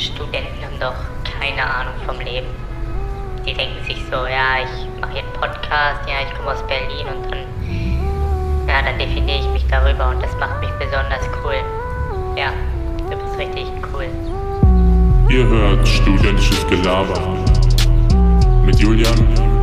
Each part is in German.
Studenten haben doch keine Ahnung vom Leben. Die denken sich so, ja, ich mache hier einen Podcast, ja, ich komme aus Berlin und dann, ja, dann definiere ich mich darüber und das macht mich besonders cool. Ja, du bist richtig cool. Ihr hört studentisches Gelaber mit Julian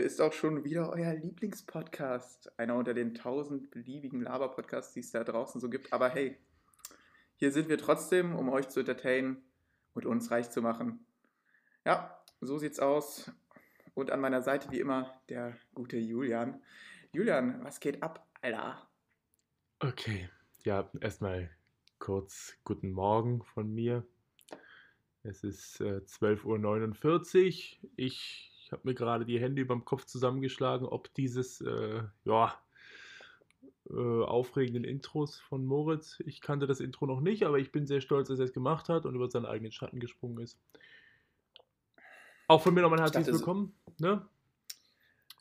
ist auch schon wieder euer Lieblingspodcast. Einer unter den tausend beliebigen Laber-Podcasts, die es da draußen so gibt. Aber hey, hier sind wir trotzdem, um euch zu entertainen und uns reich zu machen. Ja, so sieht's aus. Und an meiner Seite wie immer der gute Julian. Julian, was geht ab, Alter? Okay, ja, erstmal kurz guten Morgen von mir. Es ist äh, 12.49 Uhr. Ich habe mir gerade die Hände über dem Kopf zusammengeschlagen, ob dieses, äh, ja, äh, aufregenden Intros von Moritz. Ich kannte das Intro noch nicht, aber ich bin sehr stolz, dass er es gemacht hat und über seinen eigenen Schatten gesprungen ist. Auch von mir nochmal ein herzliches dachte, Willkommen. Ne?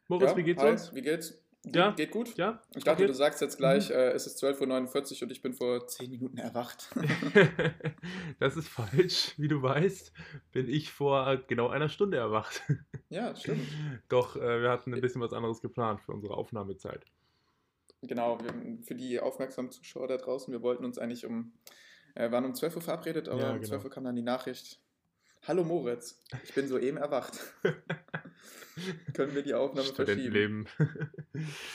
Moritz, Ja, wie geht's hi, uns? Wie geht's? Ja. Geht gut? Ja? Ich dachte, Okay. du sagst jetzt gleich, äh, es ist 12.49 Uhr und ich bin vor 10 Minuten erwacht. das ist falsch. Wie du weißt, bin ich vor genau einer Stunde erwacht. ja, stimmt. Doch, äh, wir hatten ein bisschen was anderes geplant für unsere Aufnahmezeit. Genau, für die aufmerksamen Zuschauer da draußen, wir wollten uns eigentlich um, äh, waren um 12 Uhr verabredet, aber Ja, um genau. 12 Uhr kam dann die Nachricht. Hallo Moritz, ich bin soeben erwacht. Können wir die Aufnahme verschieben? Studentenleben.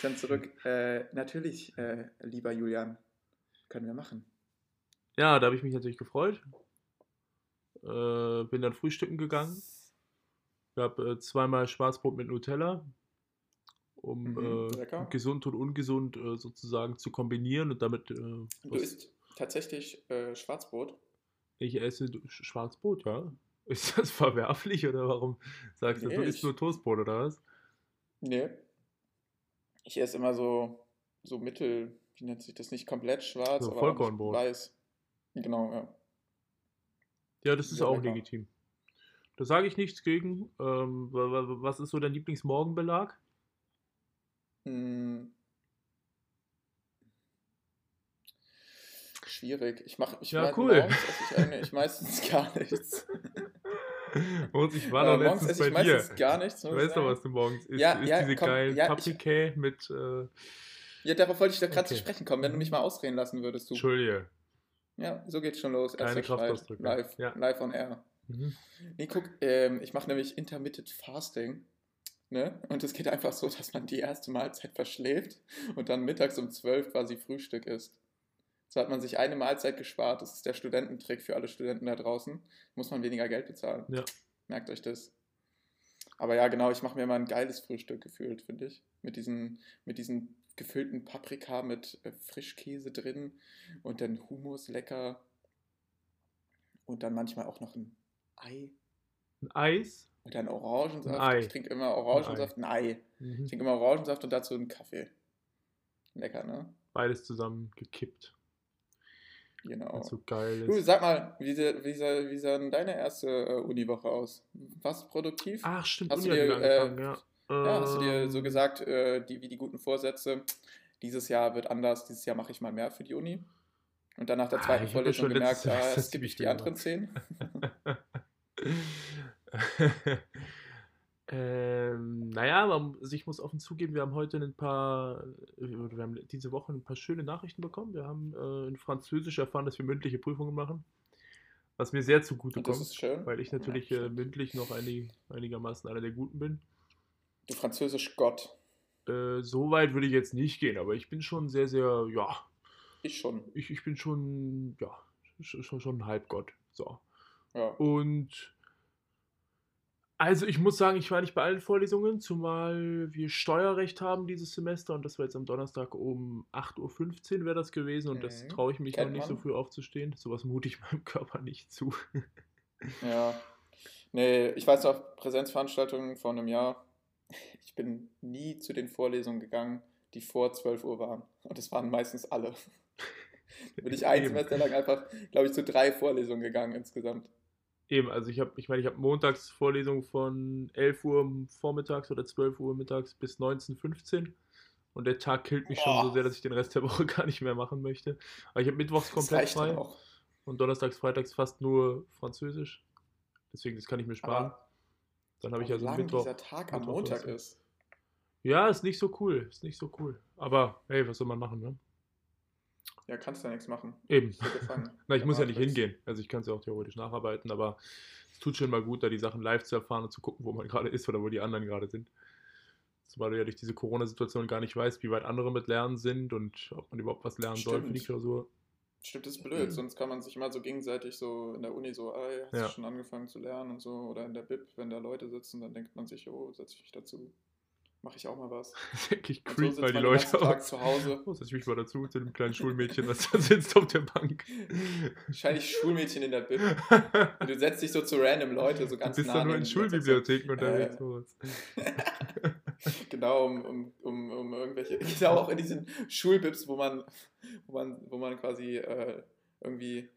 Dann zurück. Äh, natürlich, äh, lieber Julian, können wir machen. ja, da habe ich mich natürlich gefreut. Äh, bin dann frühstücken gegangen. Ich habe äh, zweimal Schwarzbrot mit Nutella, um Mhm, äh, gesund und ungesund äh, sozusagen zu kombinieren und damit. Äh, Du isst tatsächlich Schwarzbrot. ich esse Sch- Schwarzbrot, ja. Ist das verwerflich oder warum sagst du, Nee, du isst nur Toastbrot oder was? Nee. Ich esse immer so, so mittel, wie nennt sich das, nicht komplett schwarz, So aber Vollkornbrot. weiß. Genau, ja. Ja, das ist Sehr auch lecker. legitim. Da sage ich nichts gegen. Ähm, wa- wa- was ist so dein Lieblingsmorgenbelag? Hm. Schwierig. Ich mache, ich Ja, cool. morgens ich eigentlich meistens gar nichts. Und ich war Äh, doch morgens letztens bei dir. gar nichts. Du weißt doch, was du morgens isst. Ja, du isst ja, diese komm, geilen ja, Paprika mit. Äh, Ja, darauf wollte ich doch gerade zu Okay. sprechen kommen, wenn du mich mal ausreden lassen würdest, du. Entschuldige. Ja, so geht's schon los. Keine. Kraftausdrücke. Live, Ja. live on air. Mhm. Nee, guck, ähm, ich mache nämlich Intermittent Fasting. Ne? Und es geht einfach so, dass man die erste Mahlzeit verschläft und dann mittags um 12 quasi Frühstück isst. So hat man sich eine Mahlzeit gespart. Das ist der Studententrick für alle Studenten da draußen. Muss man weniger Geld bezahlen. Ja. Merkt euch das. Aber ja, genau, ich mache mir immer ein geiles Frühstück gefühlt, finde ich. Mit diesen, mit diesen gefüllten Paprika mit äh, Frischkäse drin und dann Hummus lecker. Und dann manchmal auch noch ein Ei Ein Eis. und dann Orangensaft. Ein Ei. Ich trinke immer Orangensaft, ein Ei. Mhm. Ich trinke immer Orangensaft und dazu einen Kaffee. Lecker, ne? Beides zusammen gekippt. Genau. So geil Du, ist. sag mal, wie, sah- wie, sah, wie sah denn deine erste äh, Uniwoche aus? Warst du produktiv? Ach, stimmt. Hast du Uni dir, äh, ja. Ja, hast du dir so Ähm, gesagt, äh, die, wie die guten Vorsätze, dieses Jahr wird anders, dieses Jahr mache ich mal mehr für die Uni? Und dann nach der Ah, zweiten ich Vorlesung schon gemerkt, ah, gibt ziemlich die anderen zehn. ähm, naja, man, also ich muss offen zugeben, wir haben heute ein paar, äh, wir haben diese Woche ein paar schöne Nachrichten bekommen. Wir haben äh, in Französisch erfahren, dass wir mündliche Prüfungen machen, was mir sehr zugute das kommt, ist schön. weil ich Ja, natürlich äh, stimmt. mündlich noch einig, einigermaßen einer der Guten bin. Du französisch Gott. Äh, so weit würde ich jetzt nicht gehen, aber ich bin schon sehr, sehr, ja, Ich schon. ich, ich bin schon, ja, schon, schon, schon ein Halbgott. So. Ja. Und also ich muss sagen, ich war nicht bei allen Vorlesungen, zumal wir Steuerrecht haben dieses Semester und das war jetzt am Donnerstag um 8.15 Uhr wäre das gewesen und das Mhm. traue ich mich noch Kennt nicht so man. früh aufzustehen. Sowas mute ich meinem Körper nicht zu. Ja. Nee, ich weiß noch, Präsenzveranstaltungen vor einem Jahr. Ich bin nie zu den Vorlesungen gegangen, die vor 12 Uhr waren. Und es waren meistens alle. Da bin ich ein. Semester lang einfach, glaube ich, zu drei Vorlesungen gegangen insgesamt. Eben, also ich habe, ich meine, ich habe montags Vorlesung von 11 Uhr vormittags oder 12 Uhr mittags bis 19.15 und der Tag killt mich schon so sehr, dass ich den Rest der Woche gar nicht mehr machen möchte. Aber ich habe mittwochs komplett frei und donnerstags, freitags fast nur Französisch. Deswegen, das kann ich mir sparen. Aber Dann habe ich also lang Mittwoch. dieser Tag am Mittwoch, Montag ist. Ja, ist nicht so cool. Ist nicht so cool. Aber hey, was soll man machen, ne? Ja, kannst du ja nichts machen. Eben. Na, ich muss ja nicht hingehen. Also ich kann es ja auch theoretisch nacharbeiten, aber es tut schon mal gut, da die Sachen live zu erfahren und zu gucken, wo man gerade ist oder wo die anderen gerade sind. Zumal du ja durch diese Corona-Situation gar nicht weißt, wie weit andere mit Lernen sind und ob man überhaupt was lernen soll für die Stimmt. Klausur. Stimmt, das ist blöd. Sonst kann man sich immer so gegenseitig so in der Uni so, ey, hast Ja. du schon angefangen zu lernen und so. Oder in der Bib, wenn da Leute sitzen, dann denkt man sich, oh, setze ich mich dazu. Mache ich auch mal was. Das ist wirklich Und so creep, sitzt weil die Leute Tag auch. zu Hause. Oh, setz ich mich mal dazu zu dem kleinen Schulmädchen, was da sitzt auf der Bank. Wahrscheinlich Schulmädchen in der Bib. Und du setzt dich so zu random Leute, so Du ganz bist nah da nur in neben dir und sagst Schulbibliotheken unterwegs. äh, sowas. So, genau, um, um, um, um irgendwelche. Genau, auch in diesen Schulbibs, wo man, wo man, wo man quasi äh, irgendwie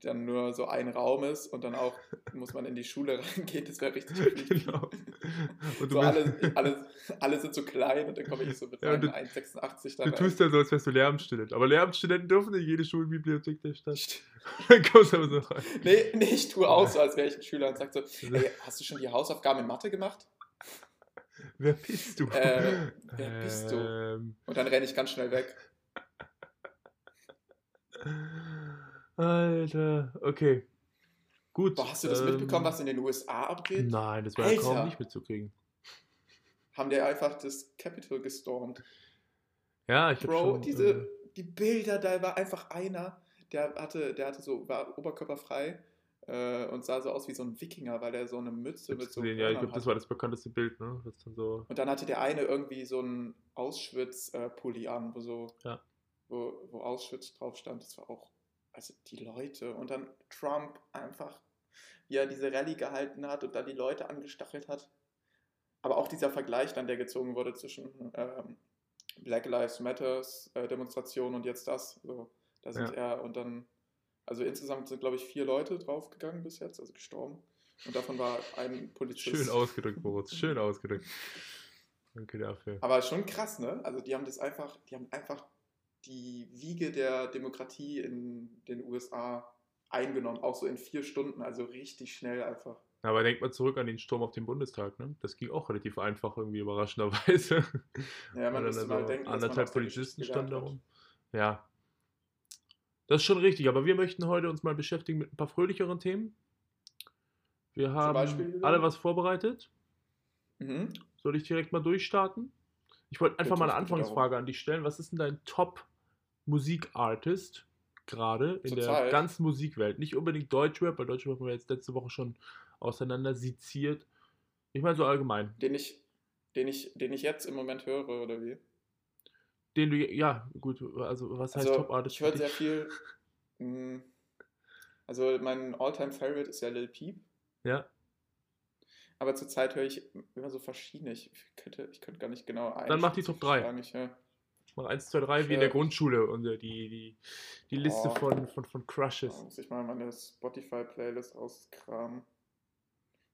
dann nur so ein Raum ist und dann auch muss man in die Schule reingehen. Das wäre richtig creepy. genau. Und du, So alle, alle, alle sind so klein und dann komme ich so mit Ja, und meinen du- 1,86 da du rein. tust ja so, als wärst du Lehramtsstudent. Aber Lehramtsstudenten dürfen nicht jede Schulbibliothek der Stadt. St- Dann kommst du aber so rein. Nee, nee, ich tue auch so, als wäre ich ein Schüler und sag so, ey, hast du schon die Hausaufgaben in Mathe gemacht? Wer bist du? Äh, wer bist du? Ähm, Und dann renne ich ganz schnell weg. Alter, okay. Gut. Boah, hast du das ähm, mitbekommen, was in den USA abgeht? Nein, das war ja kaum Alter. nicht mitzukriegen. Haben die einfach das Capitol gestormt. Ja, ich Bro, schon. diese, äh, die Bilder, da war einfach einer, der hatte, der hatte so, war oberkörperfrei äh, und sah so aus wie so ein Wikinger, weil er so eine Mütze mit so gesehen. ja, ich glaube, das war das bekannteste Bild, ne? Dann so. Und dann hatte der eine irgendwie so einen Auschwitz-Pulli an, wo so, Ja. wo, wo Auschwitz drauf stand. Das war auch, also die Leute. Und dann Trump einfach, wie er diese Rallye gehalten hat und dann die Leute angestachelt hat. Aber auch dieser Vergleich dann, der gezogen wurde zwischen ähm, Black Lives Matters äh, Demonstration und jetzt das. So, da sind er und dann, also insgesamt sind, glaube ich, vier Leute draufgegangen bis jetzt, also gestorben. Und davon war ein Polizist. Schön ausgedrückt, Boris. Schön ausgedrückt. Danke dafür. Aber schon krass, ne? Also die haben das einfach, die haben einfach die Wiege der Demokratie in den USA eingenommen, auch so in vier Stunden, also richtig schnell einfach. Aber denkt mal zurück an den Sturm auf den Bundestag, ne? Das ging auch relativ einfach, irgendwie überraschenderweise. Ja, man müsste dann mal also denken, man anderthalb Polizisten standen da gelernt rum. Ja. Das ist schon richtig, aber wir möchten heute uns mal beschäftigen mit ein paar fröhlicheren Themen. Wir haben Beispiel, alle was vorbereitet. Mhm. Soll ich direkt mal durchstarten? Ich wollte einfach mal eine. Anfangsfrage an dich stellen. Was ist denn dein Top-Musikartist gerade in der ganzen Musikwelt? Nicht unbedingt Deutschrap, weil Deutschrap haben wir jetzt letzte Woche schon auseinander seziert. Ich meine so allgemein. Den ich, den ich, den ich jetzt im Moment höre, oder wie? Den du, ja, gut, also was heißt Also Top-Artist? ich höre sehr viel. mh, Also mein Alltime favorite ist ja Lil Peep. Ja, Aber zurzeit höre ich immer so verschiedene. Ich könnte, ich könnte gar nicht genau ein. Dann mach die Top drei. Ich höre mach 1, 2, 3 wie in Ja. der Grundschule und äh, die, die, die Liste Oh. von, von, von Crushes. Da muss ich mal meine Spotify-Playlist auskramen.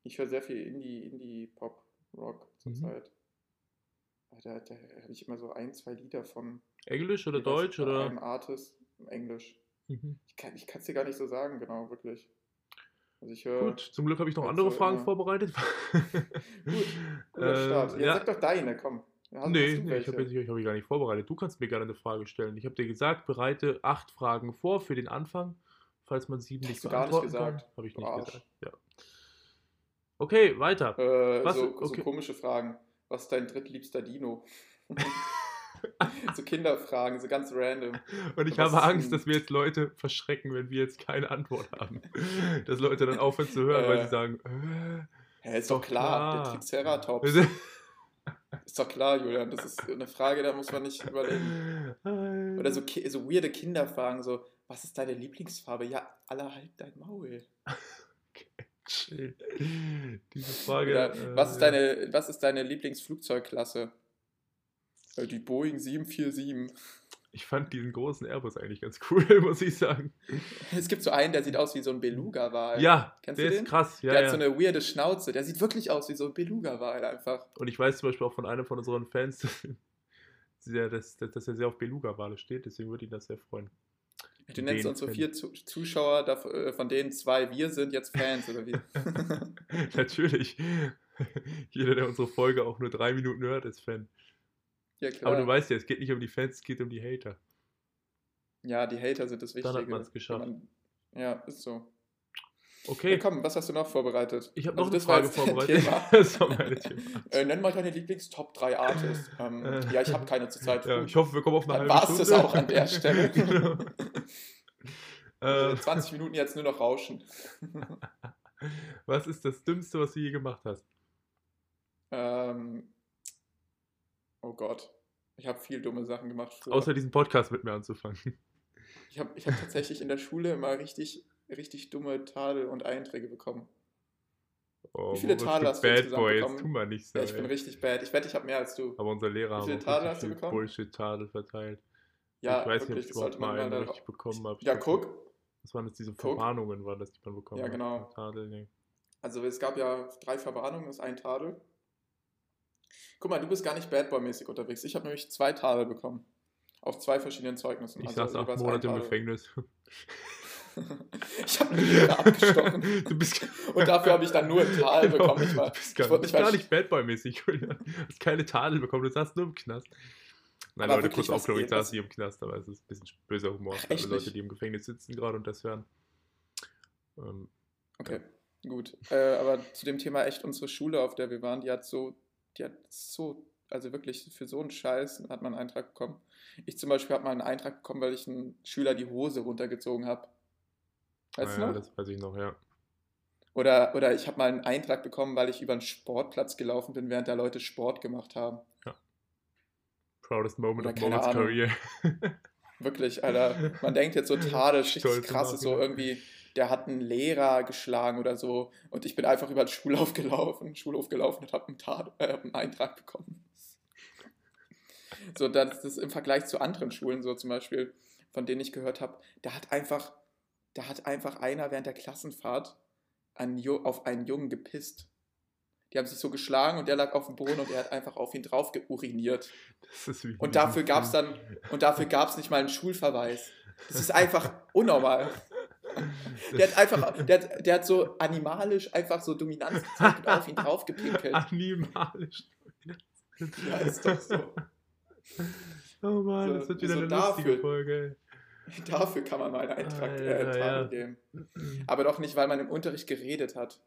Ich höre sehr viel Indie, Indie, Pop, Rock Mhm. zurzeit. Aber Da, da habe ich immer so ein, zwei Lieder von Englisch oder Deutsch oder? einem Artist, Englisch. Mhm. Ich kann es dir gar nicht so sagen, genau, wirklich. Also ich. Gut, zum Glück habe ich noch andere so Fragen immer- vorbereitet. Gut, Guter Äh, Start. Ja, ja. sag doch deine, komm. Hast- nee, nee, ich habe jetzt hab ich gar nicht vorbereitet. Du kannst mir gerne eine Frage stellen. Ich habe dir gesagt, bereite acht Fragen vor für den Anfang, falls man sieben Hast nicht du gar nicht beantworten kann. gesagt. Habe ich Du nicht Arsch. gesagt. Ja. Okay, weiter. Äh, Was? so, Okay. so komische Fragen. Was ist dein drittliebster Dino? so Kinderfragen, so ganz random. Und ich was habe Angst, dass wir jetzt Leute verschrecken, wenn wir jetzt keine Antwort haben. Dass Leute dann aufhören zu hören, weil Äh, sie sagen, äh, Hä, ist doch klar, der Triceratops. Ist doch klar, Julian, das ist eine Frage, da muss man nicht überlegen. Oder so, so weirde Kinderfragen, so, was ist deine Lieblingsfarbe? Ja, aller halt dein Maul. Chill. Diese Frage. Oder, äh, was, ist ja. deine, was ist deine Lieblingsflugzeugklasse? Äh, Die Boeing 747. Ich fand diesen großen Airbus eigentlich ganz cool, muss ich sagen. Es gibt so einen, der sieht aus wie so ein Beluga-Wal. Ja, Kennst der du ist den? krass. Ja, der ja. hat so eine weirde Schnauze. Der sieht wirklich aus wie so ein Beluga-Wal einfach. Und ich weiß zum Beispiel auch von einem von unseren Fans, dass, dass, dass er sehr auf Beluga-Wale steht, deswegen würde ihn das sehr freuen. Du nennst Den unsere Fan. vier Zu Zuschauer, äh, von denen zwei wir sind, jetzt Fans, oder wie? Natürlich. Jeder, der unsere Folge auch nur drei Minuten hört, ist Fan. Ja, klar. Aber du weißt ja, es geht nicht um die Fans, es geht um die Hater. ja, die Hater sind das Wichtige. Dann hat man's geschafft. Wenn man- Ja, ist so. Okay, Ja, komm, was hast du noch vorbereitet? ich habe Also noch eine das war Frage vorbereitet. Das war meine Thema. Äh, nenn mal deine Lieblings-Top 3 Artists. Ähm, Äh, ja, ich habe keine zurzeit. Ja, ich hoffe, wir kommen auf eine Dann halbe war's das Stunde. auch an der Stelle. genau. Äh, äh, 20 Minuten jetzt nur noch rauschen. was ist das Dümmste, was du je gemacht hast? ähm, oh Gott. Ich habe viel dumme Sachen gemacht. Früher. Außer diesen Podcast mit mir anzufangen. Ich habe ich hab tatsächlich in der Schule immer richtig, richtig dumme Tadel und Einträge bekommen. Oh, Wie viele du hast du Bad insgesamt Boy, jetzt bekommen? tu mal nicht so. Ja, ich bin ey. richtig bad. Ich wette, ich habe mehr als du. Aber unser Lehrer Wie haben viele Taler richtig hast du bekommen? Bullshit-Tadel verteilt. Ja, ich weiß nicht, ob wirklich, ich überhaupt mal einen richtig bekommen habe. Ja, guck. Was waren das, diese. Verwarnungen, waren das, die man bekommen Ja, hat? genau. Tadel, nee. Also es gab ja drei Verwarnungen, das ist ein Tadel. Guck mal, du bist gar nicht Bad Boy-mäßig unterwegs. Ich habe nämlich zwei Tadel bekommen. Auf zwei verschiedenen Zeugnissen. Ich Also saß acht Monate im. Gefängnis. ich habe einen Lehrer abgestochen. Du bist, Und dafür habe ich dann nur ein Tal Genau, bekommen. Ich war, du bist ich gar, wurde nicht, nicht gar nicht Bad Boy-mäßig. Du hast keine Tadel bekommen, du saßt nur im Knast. Nein, Aber Leute, kurz Aufklärung, ich saß hier im Knast, aber es ist ein bisschen böser Humor für alle Leute, nicht? die im Gefängnis sitzen gerade und das hören. Ähm, Okay, gut. Äh, aber zu dem Thema echt unsere Schule, auf der wir waren, die hat so, die hat so, also wirklich für so einen Scheiß hat man einen Eintrag bekommen. Ich zum Beispiel habe mal einen Eintrag bekommen, weil ich einen Schüler die Hose runtergezogen habe. Weißt naja, du noch? das weiß ich noch, ja. Oder, oder ich habe mal einen Eintrag bekommen, weil ich über einen Sportplatz gelaufen bin, während da Leute Sport gemacht haben. Proudest moment Oder of Moritz career. Wirklich, Alter. Man denkt jetzt so Tade, richtig Stolz im krass ist so irgendwie, der hat einen Lehrer geschlagen oder so und ich bin einfach über den Schulhof gelaufen, Schulhof gelaufen und habe einen, Tade- äh, einen Eintrag bekommen. So, das ist im Vergleich zu anderen Schulen so zum Beispiel, von denen ich gehört habe, da hat einfach, da hat einfach einer während der Klassenfahrt einen, Ju- auf einen Jungen gepisst. Die haben sich so geschlagen und der lag auf dem Boden und er hat einfach auf ihn drauf in Und dafür gab es dann, und dafür gab es nicht mal einen Schulverweis. Das ist einfach unnormal. Der hat einfach, der hat, der hat so animalisch einfach so Dominanz gezeigt und auf ihn draufgepinkelt. Animalisch. Ja, ist doch so. Oh Mann, So- das wird wieder so eine dafür. lustige Folge. Dafür kann man mal einen Eintrag äh, Alter, Tadel ja. geben. Aber doch nicht, weil man im Unterricht geredet hat.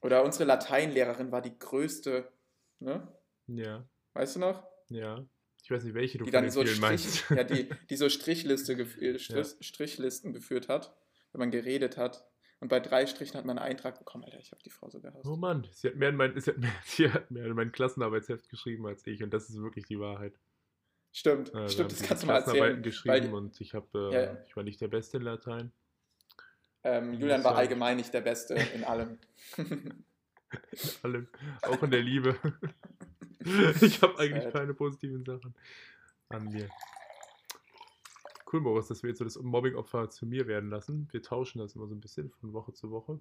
Oder unsere Lateinlehrerin war die größte, ne? Ja, Weißt du noch? ja. Ich weiß nicht, welche du Die dann so Strich, meinst. ja, die, die so Strichliste Strich, Ja. Strichlisten geführt hat, wenn man geredet hat. Und bei drei Strichen hat man einen Eintrag bekommen. Alter, ich habe die Frau so gehasst. Oh Mann, sie hat, mehr in mein, sie, hat mehr, sie hat mehr in mein Klassenarbeitsheft geschrieben als ich und das ist wirklich die Wahrheit. Stimmt, Äh, stimmt, das kannst du mal Klassenarbeiten erzählen. geschrieben Weil, und ich habe, äh, Ja, ich war nicht der Beste in Latein. ähm, Julian war allgemein nicht der Beste in allem. Allem, auch in der Liebe. ich habe eigentlich Sad. keine positiven Sachen an mir. Cool, Boris, dass wir jetzt so das Mobbing-Opfer zu mir werden lassen. Wir tauschen das immer so ein bisschen von Woche zu Woche.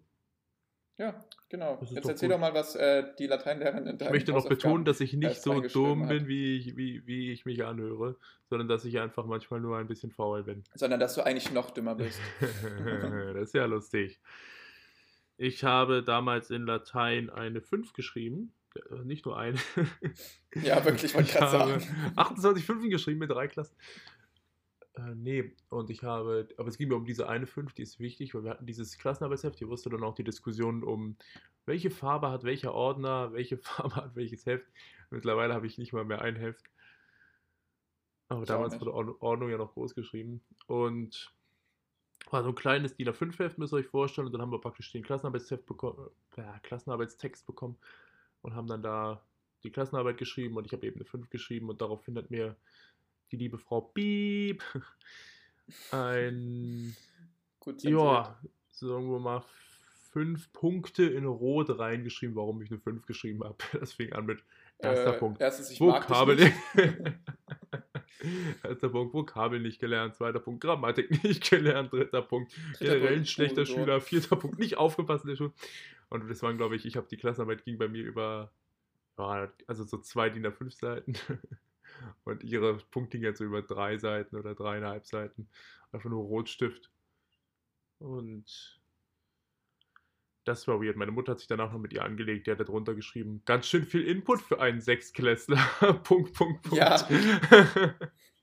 ja, genau. Jetzt doch erzähl gut. doch mal, was äh, die Lateinlehrerin in Ich deinen möchte noch betonen, dass ich nicht so dumm bin, wie ich, wie, wie ich mich anhöre, sondern dass ich einfach manchmal nur ein bisschen faul bin. Sondern, dass du eigentlich noch dümmer bist. das ist ja lustig. Ich habe damals in Latein eine 5 geschrieben. Äh, Nicht nur eine. Ja, wirklich, wollte ich gerade habe sagen. 28 Fünfen geschrieben mit drei Klassen. Äh, nee, und ich habe, aber es ging mir um diese eine 5, die ist wichtig, weil wir hatten dieses Klassenarbeitsheft, hier wusste dann auch die Diskussion um, welche Farbe hat welcher Ordner, welche Farbe hat welches Heft. Mittlerweile habe ich nicht mal mehr ein Heft. Aber Ich damals wurde Ordnung- Ordnung ja noch groß geschrieben. Und war so ein kleines DIN A5-Heft, müsst ihr euch vorstellen. Und dann haben wir praktisch den Klassenarbeitsheft bekommen, äh, Klassenarbeitstext bekommen und haben dann da die Klassenarbeit geschrieben und ich habe eben eine 5 geschrieben und daraufhin hat mir die liebe Frau Piep ein, Gut ja, sagen wir mal, fünf Punkte in Rot reingeschrieben, warum ich eine 5 geschrieben habe. Das fing an mit erster Äh, Punkt. Erstens, ich mag Vokabel. nicht. Erster Punkt, Vokabel nicht gelernt. Zweiter Punkt, Grammatik nicht gelernt. Dritter Punkt, generell ein schlechter. Schüler. Vierter Punkt, nicht aufgepasst in der Schule. Und das waren, glaube ich, ich habe die Klassenarbeit ging bei mir über, also so zwei DIN A5 Seiten. Und ihre Punkt ging jetzt so über drei Seiten oder dreieinhalb Seiten. Einfach nur Rotstift. Und das war weird. Meine Mutter hat sich danach noch mit ihr angelegt. Die hat da drunter geschrieben, ganz schön viel Input für einen Sechstklässler. Punkt, Punkt, Punkt. Ja.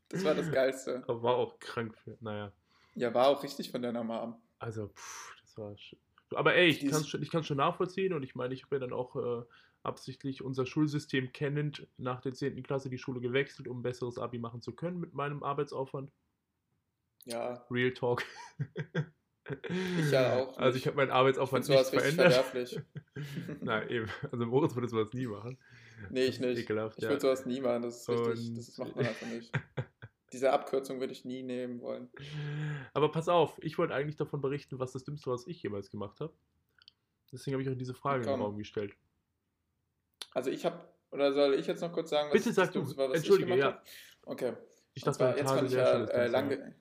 Das war das Geilste. Aber war auch krank für, naja. Ja, war auch richtig von deiner Mom. Also, pff, das war. Aber ey, ich kann es schon, ich schon nachvollziehen und ich meine, ich habe ja dann auch äh, absichtlich unser Schulsystem kennend nach der 10. Klasse die Schule gewechselt, um ein besseres Abi machen zu können mit meinem Arbeitsaufwand. Ja, Real Talk. Ich ja auch Also nicht. ich habe meinen Arbeitsaufwand nicht verändert. verwerflich. Nein, eben. Also Moritz würde sowas nie machen. Nee, ich nicht. Ekelhaft, Ich ja. würde sowas nie machen, das ist richtig, Und- das macht man einfach nicht. Diese Abkürzung würde ich nie nehmen wollen. Aber pass auf, ich wollte eigentlich davon berichten, was das Dümmste, was ich jemals gemacht habe. Deswegen habe ich auch diese Frage in den Komm. Raum gestellt. Also ich habe, oder soll ich jetzt noch kurz sagen, was Bitte das sag du. Dümmste war, was Entschuldige, ich gemacht ja. habe? Okay. Ich dachte, zwar, jetzt fand ich ja äh, lange.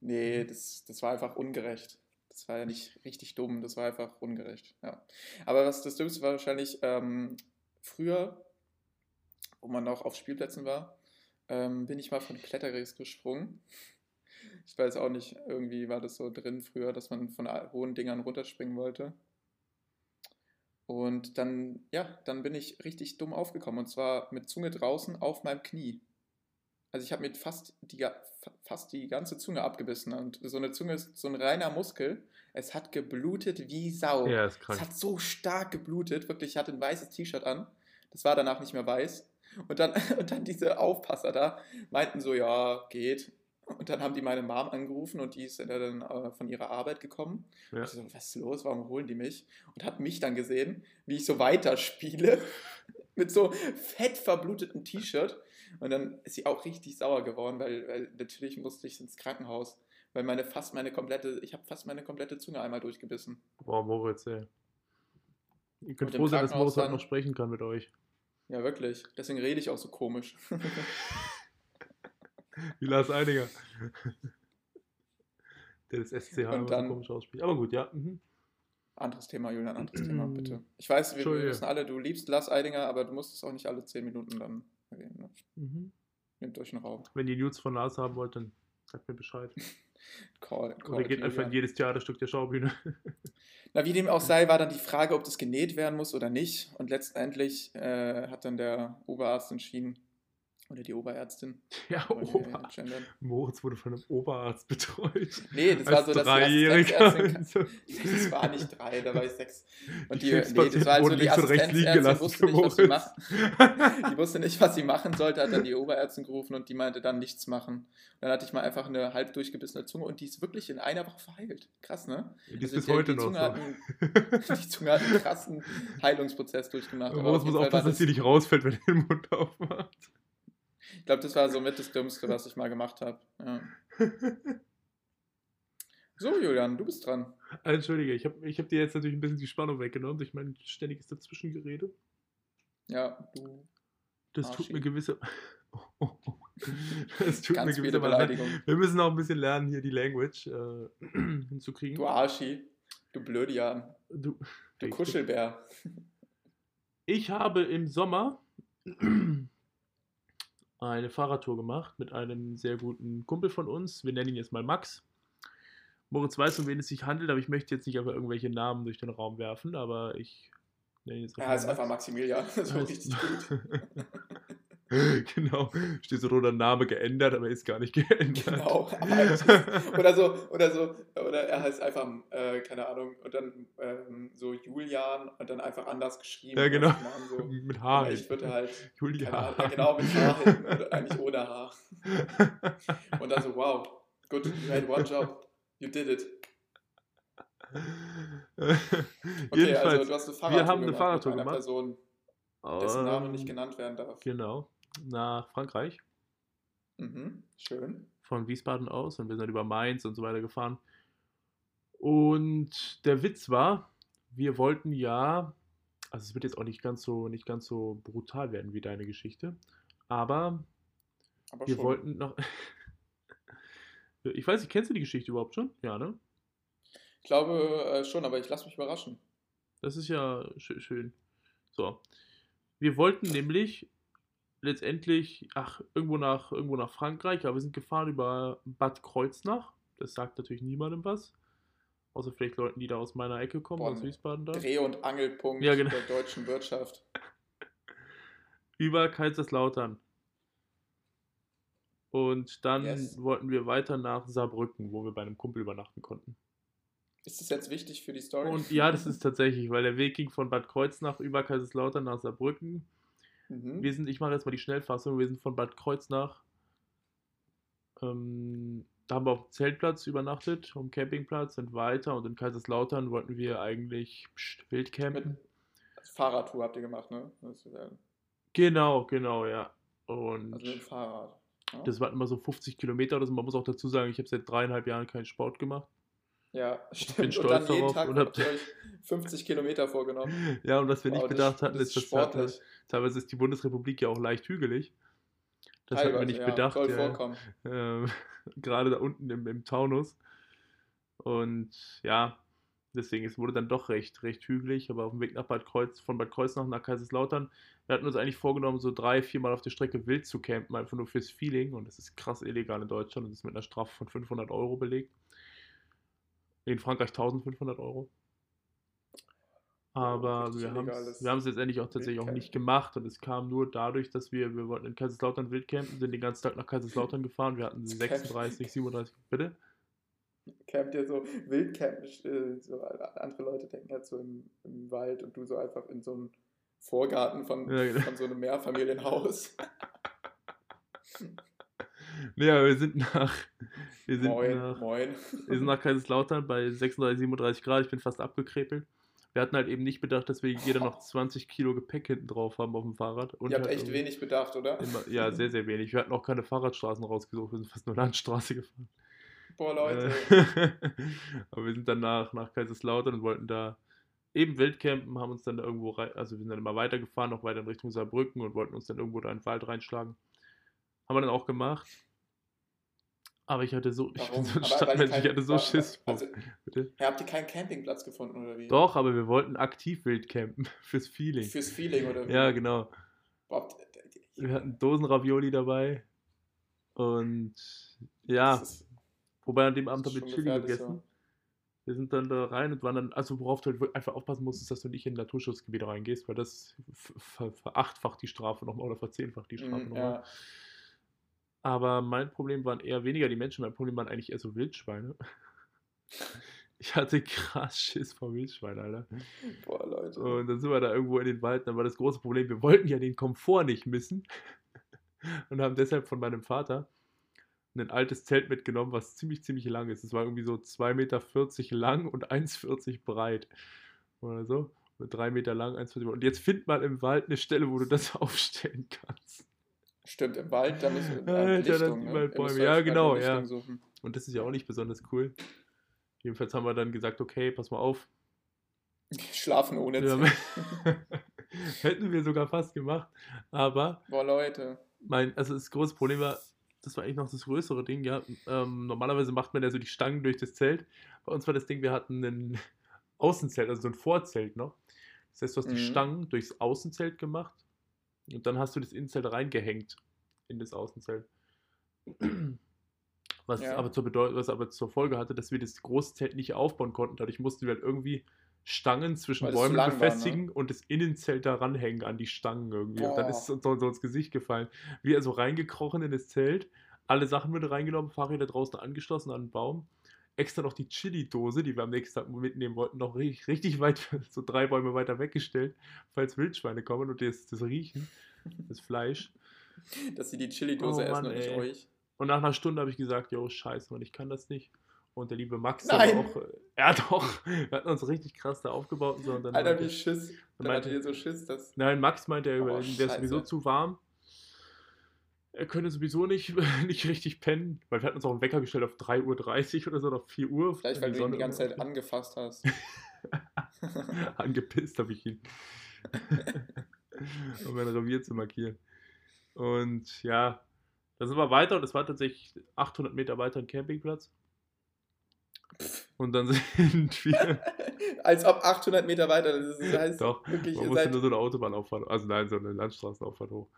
Nee, das, das war einfach ungerecht. Das war ja nicht richtig dumm, das war einfach ungerecht. Ja. Aber was das Dümmste war wahrscheinlich ähm, früher, wo man noch auf Spielplätzen war, ähm, bin ich mal von Kletterriss gesprungen. Ich weiß auch nicht, irgendwie war das so drin früher, dass man von hohen Dingern runterspringen wollte. Und dann, ja, dann bin ich richtig dumm aufgekommen. Und zwar mit Zunge draußen auf meinem Knie. Also ich habe mir fast die, fast die ganze Zunge abgebissen. Und so eine Zunge ist so ein reiner Muskel. Es hat geblutet wie Sau. Ja, ist Es krank. hat so stark geblutet. Wirklich, ich hatte ein weißes T-Shirt an. Das war danach nicht mehr weiß. Und dann, und dann diese Aufpasser da meinten so, ja, geht. Und dann haben die meine Mom angerufen und die ist dann äh, von ihrer Arbeit gekommen. Ja. Ich so, was ist los? Warum holen die mich? Und hat mich dann gesehen, wie ich so weiterspiele mit so fett verblutetem T-Shirt. Und dann ist sie auch richtig sauer geworden, weil, weil natürlich musste ich ins Krankenhaus, weil meine fast meine komplette, ich habe fast meine komplette Zunge einmal durchgebissen. Boah, Moritz, ey. Ihr könnt Und froh sein, dass Moritz dann- noch sprechen kann mit euch. Ja, wirklich. Deswegen rede ich auch so komisch. Wie Lars Eidinger. Der das SCH so dann- komisch ausspricht. Aber gut, ja. Mhm. anderes Thema, Julian, anderes Thema, bitte. Ich weiß, wir, wir wissen alle, du liebst Lars Eidinger, aber du musst es auch nicht alle 10 Minuten dann erwähnen. Ne? Mhm. Nehmt euch einen Raum. Wenn ihr News von Lars haben wollt, dann sagt mir Bescheid. Call, call Oder geht einfach in jedes Theaterstück der Schaubühne. Na, wie dem auch sei, war dann die Frage, ob das genäht werden muss oder nicht. Und letztendlich äh, hat dann der Oberarzt entschieden, oder die Oberärztin. Ja, Ober. Moritz wurde von einem Oberarzt betreut. Nee, das war so, dass Dreijähriger. Das war nicht drei, da war ich sechs. Und die, Die nee, das war also wurden die und Assistenzärztin wusste nicht, was sie machen. Die wusste nicht, was sie machen sollte, hat dann die Oberärztin gerufen und die meinte dann nichts machen. Dann hatte ich mal einfach eine halb durchgebissene Zunge und die ist wirklich in einer Woche verheilt. Krass, ne? Die ist Also bis die- heute die noch Zunge so. Hat einen, die Zunge hat einen krassen Heilungsprozess durchgemacht. aber Moritz muss aufpassen, dass sie nicht rausfällt, wenn er den Mund aufmacht. Ich glaube, das war somit das Dümmste, was ich mal gemacht habe. Ja. So, Julian, du bist dran. Entschuldige, ich habe ich hab dir jetzt natürlich ein bisschen die Spannung weggenommen durch mein ständiges Dazwischengerede. Ja, du. Das tut mir gewisse. Oh, oh, oh. Das tut Ganz mir gewisse Beleidigungen. Wir müssen auch ein bisschen lernen, hier die Language äh, hinzukriegen. Du Arschi. Du Blödian. Du, Du. Kuschelbär. Ich habe im Sommer eine Fahrradtour gemacht mit einem sehr guten Kumpel von uns. Wir nennen ihn jetzt mal Max. Moritz weiß, um wen es sich handelt, aber ich möchte jetzt nicht einfach irgendwelche Namen durch den Raum werfen, aber ich nenne ihn jetzt Er heißt mal einfach Maximilian. Das war richtig gut. genau. Steht so roter Name geändert, aber ist gar nicht geändert. Genau. Oder so, oder so, oder er heißt einfach, äh, keine Ahnung, und dann ähm, so Julian und dann einfach anders geschrieben. Ja, genau. der Name So. Mit H. Ich würde halt, Julia. keine Ahnung, ja, genau, mit H und eigentlich ohne H. Und dann so, wow, good, you had one job, you did it. Okay, Jedenfalls, also du hast eine Fahrradtour haben eine gemacht Fahrradtour mit einer gemacht. Person, dessen Name nicht ähm, genannt werden darf. Genau. Nach Frankreich. Mhm, schön. von Wiesbaden aus und wir sind über Mainz und so weiter gefahren. Und der Witz war, wir wollten ja, also es wird jetzt auch nicht ganz so, nicht ganz so brutal werden wie deine Geschichte, aber Aber Wir schon. wollten noch. ich weiß nicht, kennst du die Geschichte überhaupt schon? Ja, ne? Ich glaube äh, schon, aber ich lasse mich überraschen. Das ist ja schö- schön. So. Wir wollten nämlich letztendlich, ach, irgendwo nach, irgendwo nach Frankreich, aber wir sind gefahren über Bad Kreuznach. Das sagt natürlich niemandem was. Außer vielleicht Leuten, die da aus meiner Ecke kommen, Bonn. aus Wiesbaden da. Dreh- und Angelpunkt Ja, genau. der deutschen Wirtschaft. Über Kaiserslautern. Und dann Yes. wollten wir weiter nach Saarbrücken, wo wir bei einem Kumpel übernachten konnten. Ist das jetzt wichtig für die Story? Und ja, das ist tatsächlich, weil der Weg ging von Bad Kreuznach über Kaiserslautern nach Saarbrücken. Mhm. Wir sind, ich mache jetzt mal die Schnellfassung, wir sind von Bad Kreuznach, ähm, da haben wir auf dem Zeltplatz übernachtet, am Campingplatz, sind weiter und in Kaiserslautern wollten wir eigentlich pst, wild campen. Also Fahrradtour habt ihr gemacht, ne? Genau, genau, ja. Und Also mit dem Fahrrad. Ja, das waren immer so 50 Kilometer oder so. Man muss auch dazu sagen, ich habe seit dreieinhalb Jahren keinen Sport gemacht. Ja stimmt. bin und stolz dann jeden darauf Tag und habt euch 50 Kilometer vorgenommen. Ja, und was wir nicht Wow, das- bedacht hatten, das ist, dass sportlich. teilweise ist die Bundesrepublik ja auch leicht hügelig. Das hat man nicht ja, bedacht. Soll ja. vorkommen. ähm, gerade da unten im, im Taunus. Und ja, deswegen, es wurde dann doch recht, recht hügelig, aber auf dem Weg nach Bad Kreuz, von Bad Kreuznach nach Kaiserslautern, wir hatten uns eigentlich vorgenommen, so drei, viermal auf der Strecke wild zu campen, einfach nur fürs Feeling. Und das ist krass illegal in Deutschland und ist mit einer Strafe von 500 Euro belegt. In Frankreich 1500 Euro. Aber wir haben es letztendlich auch tatsächlich auch Wildcampen. nicht gemacht und es kam nur dadurch, dass wir, wir wollten in Kaiserslautern wild campen, sind den ganzen Tag nach Kaiserslautern gefahren, wir hatten Das 36, 37, bitte? Campt ihr so, Wildcamp, äh, so andere Leute denken jetzt so im, im Wald und du so einfach in so einem Vorgarten von, Ja, genau. von so einem Mehrfamilienhaus. Naja, wir sind nach, wir sind moin, nach, moin. wir sind nach Kaiserslautern bei 36, 37 Grad, ich bin fast abgekrepelt. Wir hatten halt eben nicht bedacht, dass wir jeder noch 20 Kilo Gepäck hinten drauf haben auf dem Fahrrad. Und Ihr habt echt wenig bedacht, oder? Immer, ja, sehr, sehr wenig. Wir hatten auch keine Fahrradstraßen rausgesucht, wir sind fast nur Landstraße gefahren. Boah, Leute. Äh, Aber wir sind dann nach, nach Kaiserslautern und wollten da eben Wildcampen, haben uns dann da irgendwo rein, also wir sind dann immer weitergefahren, noch weiter in Richtung Saarbrücken und wollten uns dann irgendwo da in den Wald reinschlagen. Haben wir dann auch gemacht. Aber ich hatte so, ich bin so ein Stadtmensch, ich hatte so Schiss vor. Also, Bitte? ja, habt ihr keinen Campingplatz gefunden, oder wie? Doch, aber wir wollten aktiv Wildcampen fürs Feeling. Fürs Feeling, oder wie? Ja, genau. Boah, Wir hatten Dosenravioli dabei. Und ja, ist- wobei an dem Abend haben wir Chili gegessen. Wir sind dann da rein und waren dann, also worauf du halt einfach aufpassen musst, ist, dass du nicht in Naturschutzgebiete reingehst, weil das ver ver verachtfacht die Strafe nochmal oder verzehnfacht die Strafe Mhm, nochmal. ja. Aber mein Problem waren eher weniger die Menschen, mein Problem waren eigentlich eher so Wildschweine. Ich hatte krass Schiss vor Wildschweinen, Alter. Boah, Leute. Und dann sind wir da irgendwo in den Wald. Dann war das große Problem, wir wollten ja den Komfort nicht missen. Und haben deshalb von meinem Vater ein altes Zelt mitgenommen, was ziemlich, ziemlich lang ist. Es war irgendwie so 2,40 Meter lang und 1,40 breit. Oder so. Oder 3 Meter lang, 1,40 breit. Und jetzt find mal im Wald eine Stelle, wo du das aufstellen kannst. Stimmt, im Wald, da müssen wir Alter, Lichtung, ne? überall Ihr müsst Bäume. euch Ja, genau, ja. Suchen. Und das ist ja auch nicht besonders cool. Jedenfalls haben wir dann gesagt, okay, pass mal auf. Schlafen ohne Ja, Zelt. hätten wir sogar fast gemacht. Aber Boah, Leute. mein, also das große Problem war, das war eigentlich noch das größere Ding, ja. Ähm, normalerweise macht man ja so die Stangen durch das Zelt. Bei uns war das Ding, wir hatten ein Außenzelt, also so ein Vorzelt noch. Das heißt, du hast die Mhm. Stangen durchs Außenzelt gemacht und dann hast du das Innenzelt reingehängt in das Außenzelt. Was, Ja. aber zur was aber zur Folge hatte, dass wir das große Zelt nicht aufbauen konnten. Dadurch mussten wir halt irgendwie Stangen zwischen Bäumen lang war, ne? befestigen und das Innenzelt da ranhängen an die Stangen irgendwie. Und dann Boah. ist es uns so, so ins Gesicht gefallen. Wir also reingekrochen in das Zelt, alle Sachen mit reingenommen, Fahrräder draußen angeschlossen an den Baum. Extra noch die Chili-Dose, die wir am nächsten Tag mitnehmen wollten, noch richtig, richtig weit, so drei Bäume weiter weggestellt, falls Wildschweine kommen und das, das riechen, das Fleisch. Dass sie die Chili-Dose Oh essen und nicht euch. Und nach einer Stunde habe ich gesagt, jo, scheiße, Mann, ich kann das nicht. Und der liebe Max, war auch, äh, ja doch, wir hatten uns richtig krass da aufgebaut und so. Und dann Alter, meinte- wie Schiss. Dann meinte- hattet ihr so Schiss, dass. Nein, Max meinte, er Oh, der ist sowieso zu warm. Er könne sowieso nicht, nicht richtig pennen, weil wir hatten uns auch einen Wecker gestellt auf 3.30 Uhr oder so, oder 4 Uhr. Vielleicht, weil du ihn die ganze Zeit angefasst hast. Angepisst habe ich ihn. um mein Revier zu markieren. Und ja, Dann sind wir weiter und es war tatsächlich 800 Meter weiter ein Campingplatz. Und dann sind wir. Als ob 800 Meter weiter, das heißt Doch, wirklich, man musste nur so eine Autobahnauffahrt, also nein, so eine Landstraßenauffahrt hoch.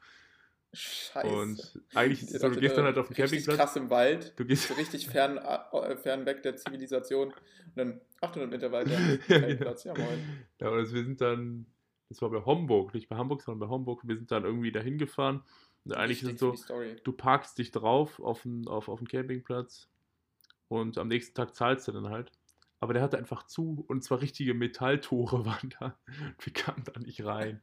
Scheiße. Und eigentlich so, du seid, gehst dann halt auf den Campingplatz. krass im Wald, Du gehst so richtig fern, äh, fern weg der Zivilisation und dann 800 Meter weiter Ja, Campingplatz, ja moin. Ja, und wir sind dann, das war bei Homburg, nicht bei Hamburg, sondern bei Homburg. Wir sind dann irgendwie dahin gefahren. Und eigentlich ist es so, du parkst dich drauf auf den, auf, auf den Campingplatz und am nächsten Tag zahlst du dann halt. Aber der hatte einfach zu und zwar richtige Metalltore waren da. Wir kamen da nicht rein.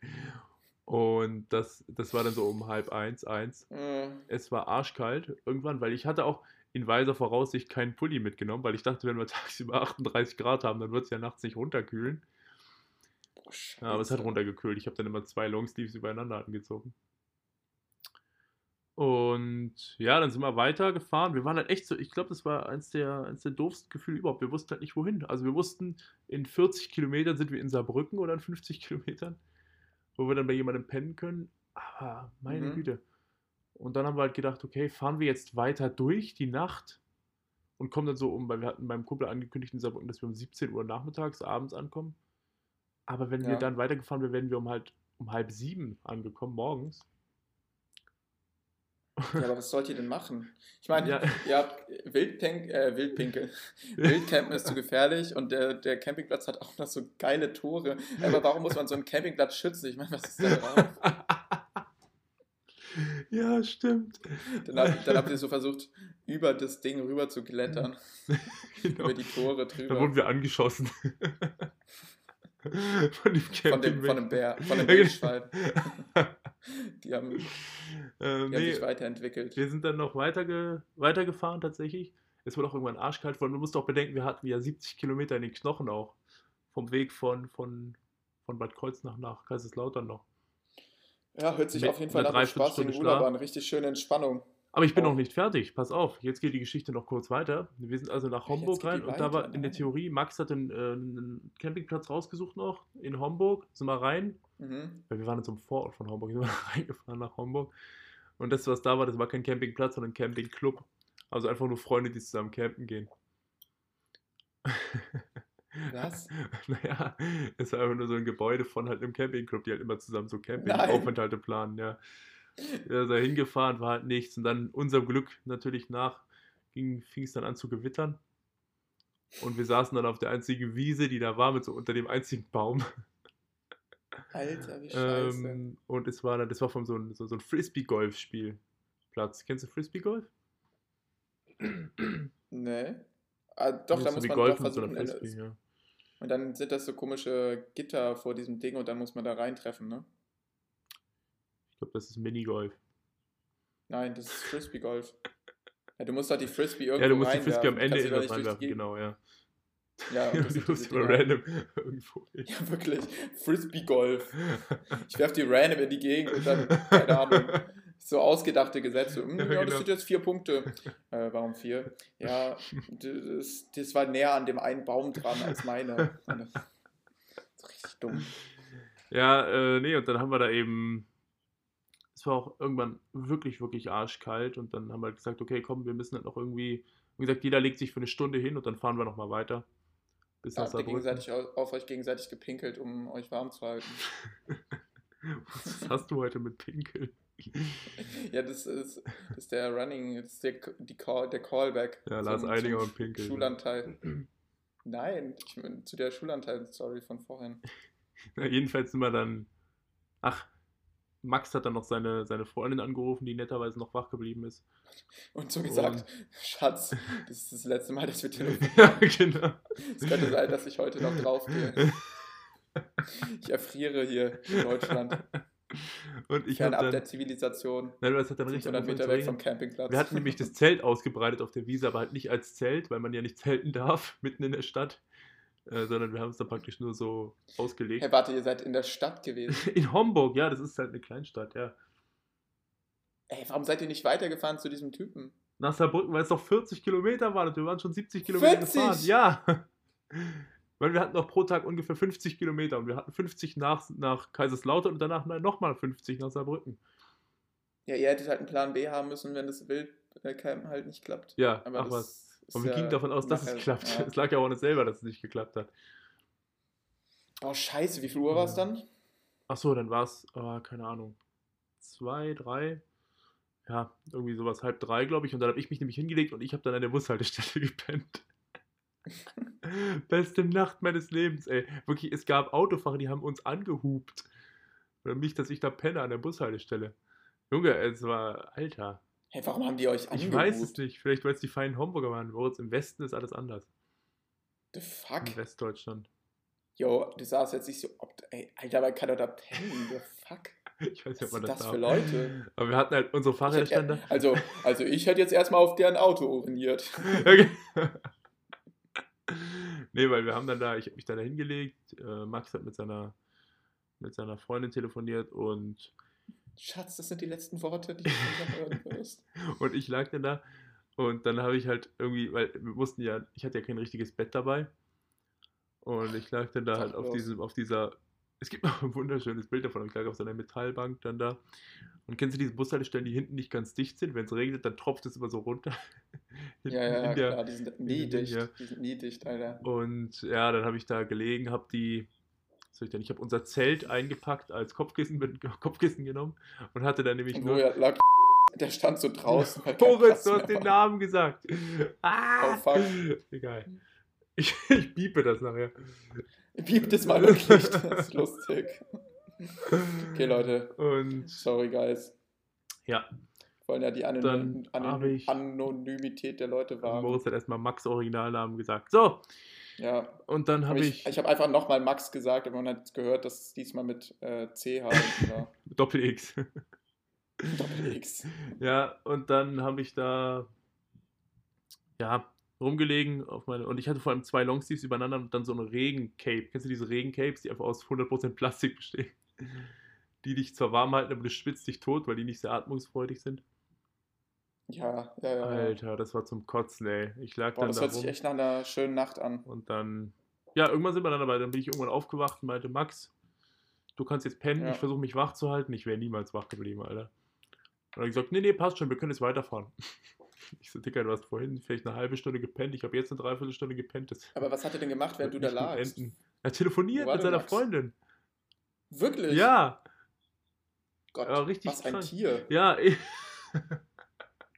Und das, das war dann so um halb eins, eins. Äh, Es war arschkalt irgendwann, weil ich hatte auch in weiser Voraussicht keinen Pulli mitgenommen, weil ich dachte, wenn wir tagsüber 38 Grad haben, dann wird es ja nachts nicht runterkühlen. oh, Ja, aber es hat runtergekühlt. Ich habe dann immer zwei Longsleeves übereinander angezogen. Und ja, dann sind wir weitergefahren. Wir waren halt echt so, ich glaube, das war eins der, eins der doofsten Gefühle überhaupt. Wir wussten halt nicht wohin. Also wir wussten, in 40 Kilometern sind wir in Saarbrücken oder in 50 Kilometern, wo wir dann bei jemandem pennen können. Aber meine Mhm. Güte. Und dann haben wir halt gedacht, okay, fahren wir jetzt weiter durch die Nacht und kommen dann so um, weil wir hatten beim Kumpel angekündigt in Saarbrücken, dass wir um 17 Uhr nachmittags, abends ankommen. Aber wenn wir Ja. dann weitergefahren wären, wären wir um halt um halb sieben angekommen morgens. Ja, aber was sollt ihr denn machen? Ich meine, Ja. ihr habt Wildpink, äh, Wildpinkel. Wildcampen ist zu gefährlich und der, der Campingplatz hat auch noch so geile Tore. Aber warum muss man so einen Campingplatz schützen? Ich meine, was ist da drauf? ja, stimmt. Dann, hab, dann habt ihr so versucht, über das Ding rüber zu klettern. Genau. Über die Tore Da wurden drüber. wir angeschossen. von dem Camping. Von dem, von dem Bär, von dem genau. Wildschwein. Die haben, die ähm, haben nee, sich weiterentwickelt. wir sind dann noch weiterge weitergefahren tatsächlich. Es wurde auch irgendwann arschkalt, weil du musst auch bedenken, wir hatten ja 70 Kilometer in den Knochen auch. Vom Weg von, von, von Bad Kreuznach nach Kaiserslautern noch. Ja, hört sich Mit auf jeden Fall nach einem spaßigen Urlaub an. Richtig schöne Entspannung. Aber ich bin Oh. noch nicht fertig. Pass auf, jetzt geht die Geschichte noch kurz weiter. Wir sind also nach Homburg rein und da war weiter, in der. Theorie, Max hat einen, äh, einen Campingplatz rausgesucht noch in Homburg. Sind wir rein, Mhm. weil wir waren in so einem Vorort von Homburg, sind wir reingefahren nach Homburg. Und das, was da war, das war kein Campingplatz, sondern ein Campingclub. Also einfach nur Freunde, die zusammen campen gehen. Was? naja, es war einfach nur so ein Gebäude von halt einem Campingclub, die halt immer zusammen so. Campingaufenthalte planen, ja. Ja, da hingefahren war halt nichts. Und dann unserem Glück natürlich nach fing es dann an zu gewittern. Und wir saßen dann auf der einzigen Wiese, die da war, mit so unter dem einzigen Baum. Alter, wie scheiße. Ähm, und es war dann, das war von so ein, so, so ein Frisbee-Golf-Spielplatz. Kennst du Frisbee-Golf? nee. Ah, doch, da muss man Golf doch so versuchen. Frisbee, ja. Und dann sind das so komische Gitter vor diesem Ding und dann muss man da reintreffen, ne? Ich glaube, das ist Minigolf. Nein, das ist Frisbee-Golf. Ja, du musst halt die Frisbee irgendwo Ja, du musst die Frisbee am. Ende in das reinwerfen, genau, ja. Ja, und das du sind musst diese immer random irgendwo hin. Ja, wirklich. Frisbee-Golf. Ich werf die random in die Gegend und dann, keine Ahnung, so ausgedachte Gesetze. Hm, Ja, ja, das genau. sind jetzt vier Punkte. Äh, warum vier? Ja, das, das war näher an dem einen Baum dran als meine. Das- So richtig dumm. Ja, äh, nee, und dann haben wir da eben, es war auch irgendwann wirklich, wirklich arschkalt und dann haben wir halt gesagt, okay, komm, wir müssen halt noch irgendwie, wie gesagt, jeder legt sich für eine Stunde hin und dann fahren wir nochmal weiter. Bis Da habt ihr gegenseitig au- auf euch gegenseitig gepinkelt, um euch warm zu halten. Was hast du heute mit Pinkeln? Ja, das ist, das ist der Running, das ist der, die Call, der Callback. Ja, Lars zum- Eidinger zum und Pinkeln. Schulanteil. Nein, ich zu der Schulanteil-Story von vorhin. Na, jedenfalls sind wir dann, ach, Max hat dann noch seine, seine Freundin angerufen, die netterweise noch wach geblieben ist. Und so gesagt, Schatz, das ist das letzte Mal, dass wir telefonieren. ja, genau. Es könnte sein, dass ich heute noch draufgehe. Ich erfriere hier in Deutschland. Und ich habe der Zivilisation. nein, das hat dann richtig 500 angefangen Meter weg vom Campingplatz. Wir hatten nämlich das Zelt ausgebreitet auf der Wiese, aber halt nicht als Zelt, weil man ja nicht zelten darf, mitten in der Stadt, äh, sondern wir haben es dann praktisch nur so ausgelegt. Hey, warte, ihr seid in der Stadt gewesen. In Homburg, ja, das ist halt eine Kleinstadt, ja. Ey, warum seid ihr nicht weitergefahren zu diesem Typen? Nach Saarbrücken, weil es doch 40 Kilometer waren und wir waren schon 70 Kilometer 40? gefahren. Ja. Weil wir hatten noch pro Tag ungefähr 50 Kilometer und wir hatten 50 nach, nach Kaiserslautern und danach nochmal 50 nach Saarbrücken. Ja, ihr hättet halt einen Plan B haben müssen, wenn das Wildcamp halt nicht klappt. Ja, Aber ach das was. Und wir gingen davon aus, dass es nachher- klappt. ja. Es lag ja auch nicht selber, dass es nicht geklappt hat. Oh, scheiße, wie viel Uhr war es dann? Ach so, dann war es, äh, keine Ahnung, zwei, drei, ja, irgendwie sowas, halb drei, glaube ich. Und dann habe ich mich nämlich hingelegt und ich habe dann an der Bushaltestelle gepennt. Beste Nacht meines Lebens, ey. Wirklich, es gab Autofahrer, die haben uns angehupt. Oder mich, dass ich da penne an der Bushaltestelle. Junge, es war, Alter. Hey, warum haben die euch Ich angerufen? weiß es nicht. Vielleicht, weil es die feinen Homburger waren. Moritz, im Westen ist alles anders. The fuck? In Westdeutschland. Jo, du sahst jetzt nicht so, ob, ey, Alter, wer kann doch da pennen? The fuck? Ich weiß nicht, Was ob man das das für Leute? Aber wir hatten halt unsere Ich Fahrräder hätte, standen da. also, also ich hätte jetzt erstmal auf deren Auto uriniert. Okay. nee, weil wir haben dann da, ich habe mich dann da hingelegt, äh, Max hat mit seiner, mit seiner Freundin telefoniert und, Schatz, das sind die letzten Worte, die du hören wirst. und ich lag dann da und dann habe ich halt irgendwie, weil wir mussten ja, ich hatte ja kein richtiges Bett dabei und ich lag dann da halt auf, diesem, auf dieser, es gibt noch ein wunderschönes Bild davon, ich lag auf so einer Metallbank dann da und kennst du diese Bushaltestellen, die hinten nicht ganz dicht sind, wenn es regnet, dann tropft es immer so runter. Ja, ja, der- klar, die sind nie dicht. Die sind nie dicht, Alter. Und ja, dann habe ich da gelegen, habe die, soll ich denn, ich habe unser Zelt eingepackt als Kopfkissen, mit, Kopfkissen genommen und hatte dann nämlich nur. lag, der stand so draußen. Boris, du hast den. Namen gesagt. Ah! Oh, fuck. Egal. Ich, ich biepe das nachher. Piept es mal wirklich, das ist lustig. Okay, Leute, Und sorry, guys. ja, Wollen ja die habe ich- Anonymität der Leute wahren. Moritz hat erstmal Max Originalnamen gesagt. So, Ja, und dann habe hab ich, ich, ich habe einfach nochmal Max gesagt, aber man hat gehört, dass es diesmal mit äh, CH war. Doppel-X. Doppel X. Ja, und dann habe ich da ja rumgelegen auf meine und ich hatte vor allem zwei Longsleeves übereinander und dann so eine Regencape. Kennst du diese Regencapes, die einfach aus 100% Plastik bestehen? Die dich zwar warm halten, aber du schwitzt dich tot, weil die nicht sehr atmungsfreudig sind. Ja, ja, ja. Alter, das war zum Kotzen, ey. Ich lag Boah, dann das da hört sich rum echt nach einer schönen Nacht an. und dann ja, irgendwann sind wir dann dabei, dann bin ich irgendwann aufgewacht und meinte, Max, du kannst jetzt pennen, Ja. ich versuche mich wach zu halten, ich wäre niemals wach geblieben, Alter. Und dann gesagt, nee, nee, passt schon, wir können jetzt weiterfahren. Ich so, Dicker, du hast vorhin vielleicht eine halbe Stunde gepennt, ich habe jetzt eine Dreiviertelstunde gepennt. Aber was hat er denn gemacht, während du da lagst? enden. Er telefoniert mit seiner Max? Freundin. Wirklich? Ja, Gott, ja, richtig was ein krank. Tier. ja, ich,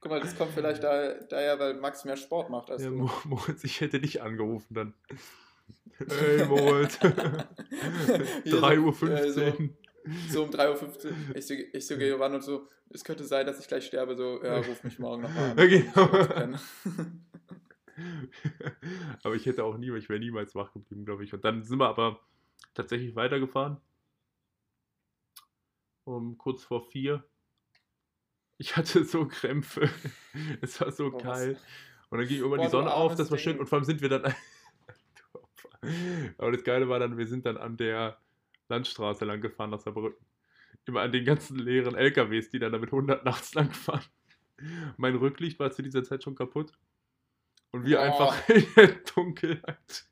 Guck mal, das kommt vielleicht da, daher, weil Max mehr Sport macht als ja du. Mo- Moritz, ich hätte dich angerufen dann. Hey, Moritz. Hier so, 3.15 äh, so- Uhr. So um 3.15 Uhr. Ich so, ich so gehe ran und so, es könnte sein, dass ich gleich sterbe. So, ja, ruf mich morgen nochmal an. Ja, genau. Aber ich hätte auch nie, ich wäre niemals wach geblieben, glaube ich. Und dann sind wir aber tatsächlich weitergefahren. Um kurz vor vier. Ich hatte so Krämpfe. Es war so Oh, was- kalt. Und dann ging irgendwann Boah, die Sonne auf, das war schön. Und vor allem sind wir dann. Aber das Geile war dann, wir sind dann an der Landstraße lang gefahren nach Saarbrücken. Immer an den ganzen leeren LKWs, die dann da mit 100 nachts lang fahren. Mein Rücklicht war zu dieser Zeit schon kaputt. Und wir Oh. einfach in der Dunkelheit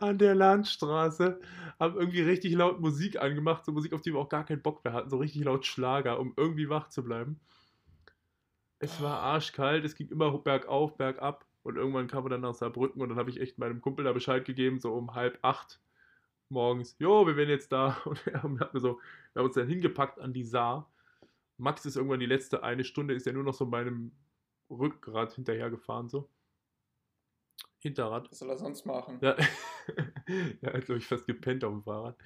an der Landstraße haben irgendwie richtig laut Musik angemacht, so Musik, auf die wir auch gar keinen Bock mehr hatten, so richtig laut Schlager, um irgendwie wach zu bleiben. Es war arschkalt, es ging immer bergauf, bergab und irgendwann kamen wir dann nach Saarbrücken und dann habe ich echt meinem Kumpel da Bescheid gegeben, so um halb acht morgens, jo, wir werden jetzt da und hat mir so, wir haben uns dann hingepackt an die Saar. Max ist irgendwann die letzte eine Stunde, ist er nur noch so meinem Rückgrat hinterhergefahren, so. Hinterrad. Was soll er sonst machen? Ja, ja hat, glaube ich, fast gepennt auf dem Fahrrad.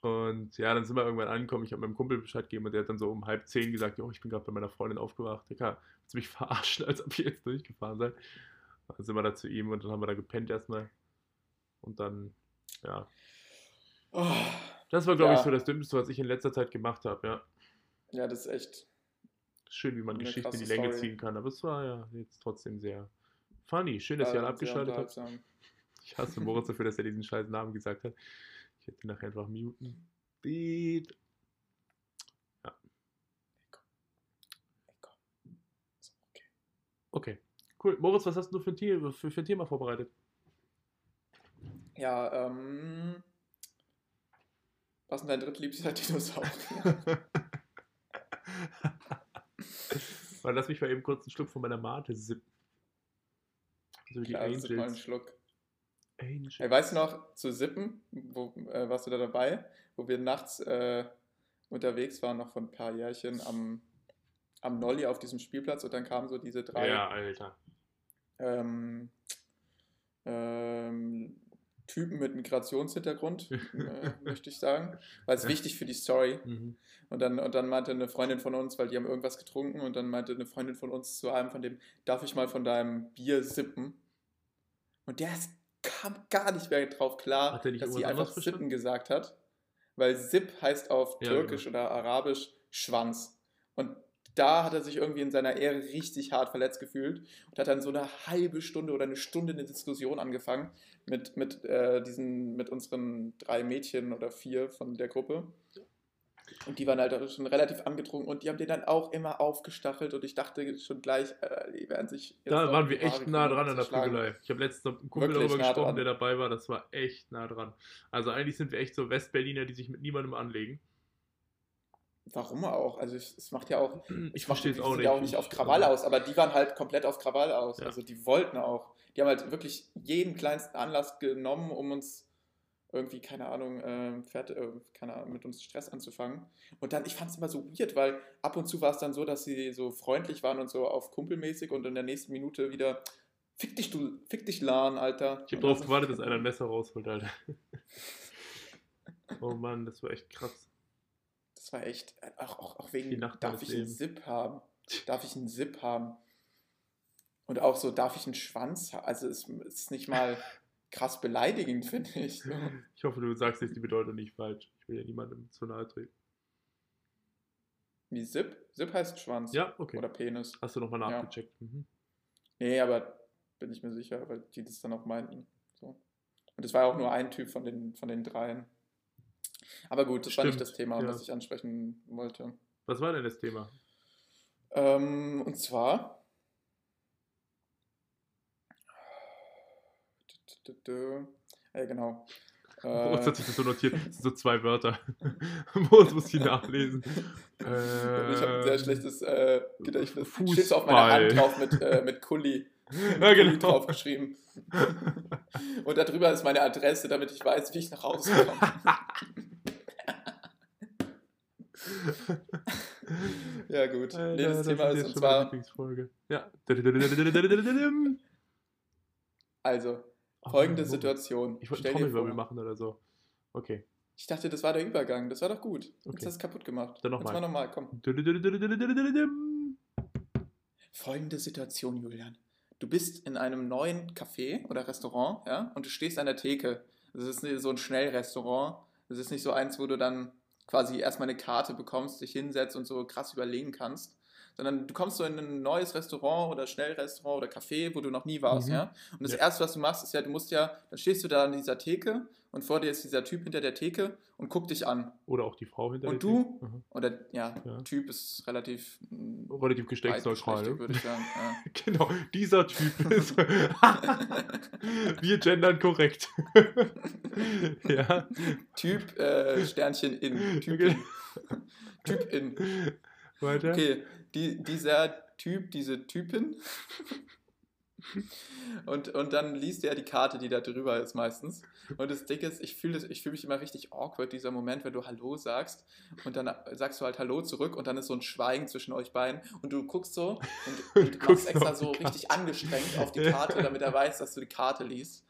Und ja, dann sind wir irgendwann angekommen. Ich habe meinem Kumpel Bescheid gegeben und der hat dann so um halb zehn gesagt: Jo, ich bin gerade bei meiner Freundin aufgewacht. Digga, willst du mich verarschen, als ob ich jetzt durchgefahren sei? Dann sind wir da zu ihm und dann haben wir da gepennt erstmal. Und dann, ja. Oh, Das war, glaube ich, Ja. so das Dümmste, was ich in letzter Zeit gemacht habe, ja. ja, das ist echt. Schön, wie man Eine Geschichte in die Länge Story. ziehen kann. Aber es war ja jetzt trotzdem sehr funny. Schön, dass ihr äh, alle abgeschaltet habt. Ich hasse Moritz dafür, dass er diesen scheiß Namen gesagt hat. Ich hätte ihn nachher einfach muten. Beat. Ist okay. Okay. Cool. Moritz, was hast du für ein, Thema, für, für ein Thema vorbereitet? Ja, ähm. Was ist denn dein drittliebster Dinosaurier? Lass mich mal eben kurz einen Schluck von meiner Mate sippen. So wie die Klar, sip mal einen Angels. Schluck. Angels. Hey, weißt du noch, zu Sippen, wo, äh, warst du da dabei, wo wir nachts äh, unterwegs waren, noch vor ein paar Jährchen am, am Nolli auf diesem Spielplatz und dann kamen so diese drei Ja, Alter. ähm, ähm, Typen mit Migrationshintergrund, äh, möchte ich sagen, weil es wichtig für die Story. Mhm. Und dann, und dann meinte eine Freundin von uns, weil die haben irgendwas getrunken, und dann meinte eine Freundin von uns zu einem von dem, darf ich mal von deinem Bier sippen? Und der ist, kam gar nicht mehr drauf klar, dass sie einfach sippen gesagt hat. Weil Sip heißt auf Ja, Türkisch oder Arabisch Schwanz. Und da hat er sich irgendwie in seiner Ehre richtig hart verletzt gefühlt und hat dann so eine halbe Stunde oder eine Stunde eine Diskussion angefangen mit, mit, äh, diesen, mit unseren drei Mädchen oder vier von der Gruppe. Und die waren halt auch schon relativ angetrunken und die haben den dann auch immer aufgestachelt und ich dachte schon gleich, äh, die werden sich. Da waren wir echt nah dran an der. Prügelei. Ich habe letztens mit einem Kumpel Wirklich darüber nah gesprochen, dran. der dabei war. Das war echt nah dran. Also eigentlich sind wir echt so Westberliner, die sich mit niemandem anlegen. Warum auch? Also ich- es macht ja auch. Ich verstehe es auch nicht. ja auch nicht auf Krawall aus, aber die waren halt komplett auf Krawall aus. Ja. Also die wollten auch. Die haben halt wirklich jeden kleinsten Anlass genommen, um uns irgendwie, keine Ahnung, äh, fährt, äh, keine Ahnung, mit uns Stress anzufangen. Und dann, ich fand es immer so weird, weil ab und zu war es dann so, dass sie so freundlich waren und so auf kumpelmäßig und in der nächsten Minute wieder, fick dich, du, fick dich, Lan, Alter. Ich habe darauf gewartet, dass einer ein Messer rausholt, Alter. oh Mann, das war echt krass. Das war echt, äh, auch, auch, auch Die wegen, Nacht darf ich einen. Zip haben? Darf ich einen Zip haben? Und auch so, darf ich einen Schwanz haben? Also es ist nicht mal krass beleidigend, finde ich. So. Ich hoffe, du sagst jetzt die Bedeutung nicht falsch. Ich will ja niemandem zu nahe treten. Wie Zip? Zip heißt Schwanz. Ja, okay. Oder Penis. Hast du nochmal Ja. nachgecheckt? Mhm. Nee, aber bin ich mir sicher, weil die das dann auch meinten. So. Und es war auch nur ein Typ von den, von den dreien. Aber gut, das war nicht Stimmt, das Thema, ja. was ich ansprechen wollte. Was war denn das Thema? Ähm, und zwar. Äh, genau. Moritz Äh, hat sich das so notiert. Das sind so zwei Wörter. Moritz muss die nachlesen. ich habe ein sehr Ähm, schlechtes äh, Gedächtnis. Fußball. Steht so auf meiner Hand drauf mit, äh, mit Kuli, Ja, genau. draufgeschrieben. Und darüber ist meine Adresse, damit ich weiß, wie ich nach Hause komme. ja, gut. Alter, nee, das das Thema ist ist und zwar. Ja. also, Oh, folgende Moritz. Situation. Ich wollte einen Trommelwirbel machen oder so. Okay. Ich dachte, das war der Übergang. Das war doch gut. Jetzt Okay. hast du es kaputt gemacht. Dann Jetzt nochmal. mal nochmal, komm. Folgende Situation, Julian. Du bist in einem neuen Café oder Restaurant, ja, und du stehst an der Theke. Das ist so ein Schnellrestaurant. Das ist nicht so eins, wo du dann quasi erstmal eine Karte bekommst, dich hinsetzt und so krass überlegen kannst. Sondern du kommst so in ein neues Restaurant oder Schnellrestaurant oder Café, wo du noch nie warst, Mhm. ja. Und das Ja. erste, was du machst, ist ja, du musst ja, dann stehst du da an dieser Theke und vor dir ist dieser Typ hinter der Theke und guckt dich an. Oder auch die Frau hinter Und der du? Theke. Mhm. Oder ja, Ja. Typ ist relativ mm, Relativ geschlechtsneutral. Ne? würde ich sagen. Ja. Genau, dieser Typ ist. Wir gendern korrekt. ja. Typ äh, Sternchen in. Typ in. typ in. Weiter. Okay, die, dieser Typ, diese Typin. Und, und dann liest er die Karte, die da drüber ist meistens. Und das Ding ist, ich fühle fühl mich immer richtig awkward, dieser Moment, wenn du Hallo sagst und dann sagst du halt Hallo zurück und dann ist so ein Schweigen zwischen euch beiden und du guckst so und, und du guckst extra so Karte. richtig angestrengt auf die. Karte, damit er weiß, dass du die Karte liest.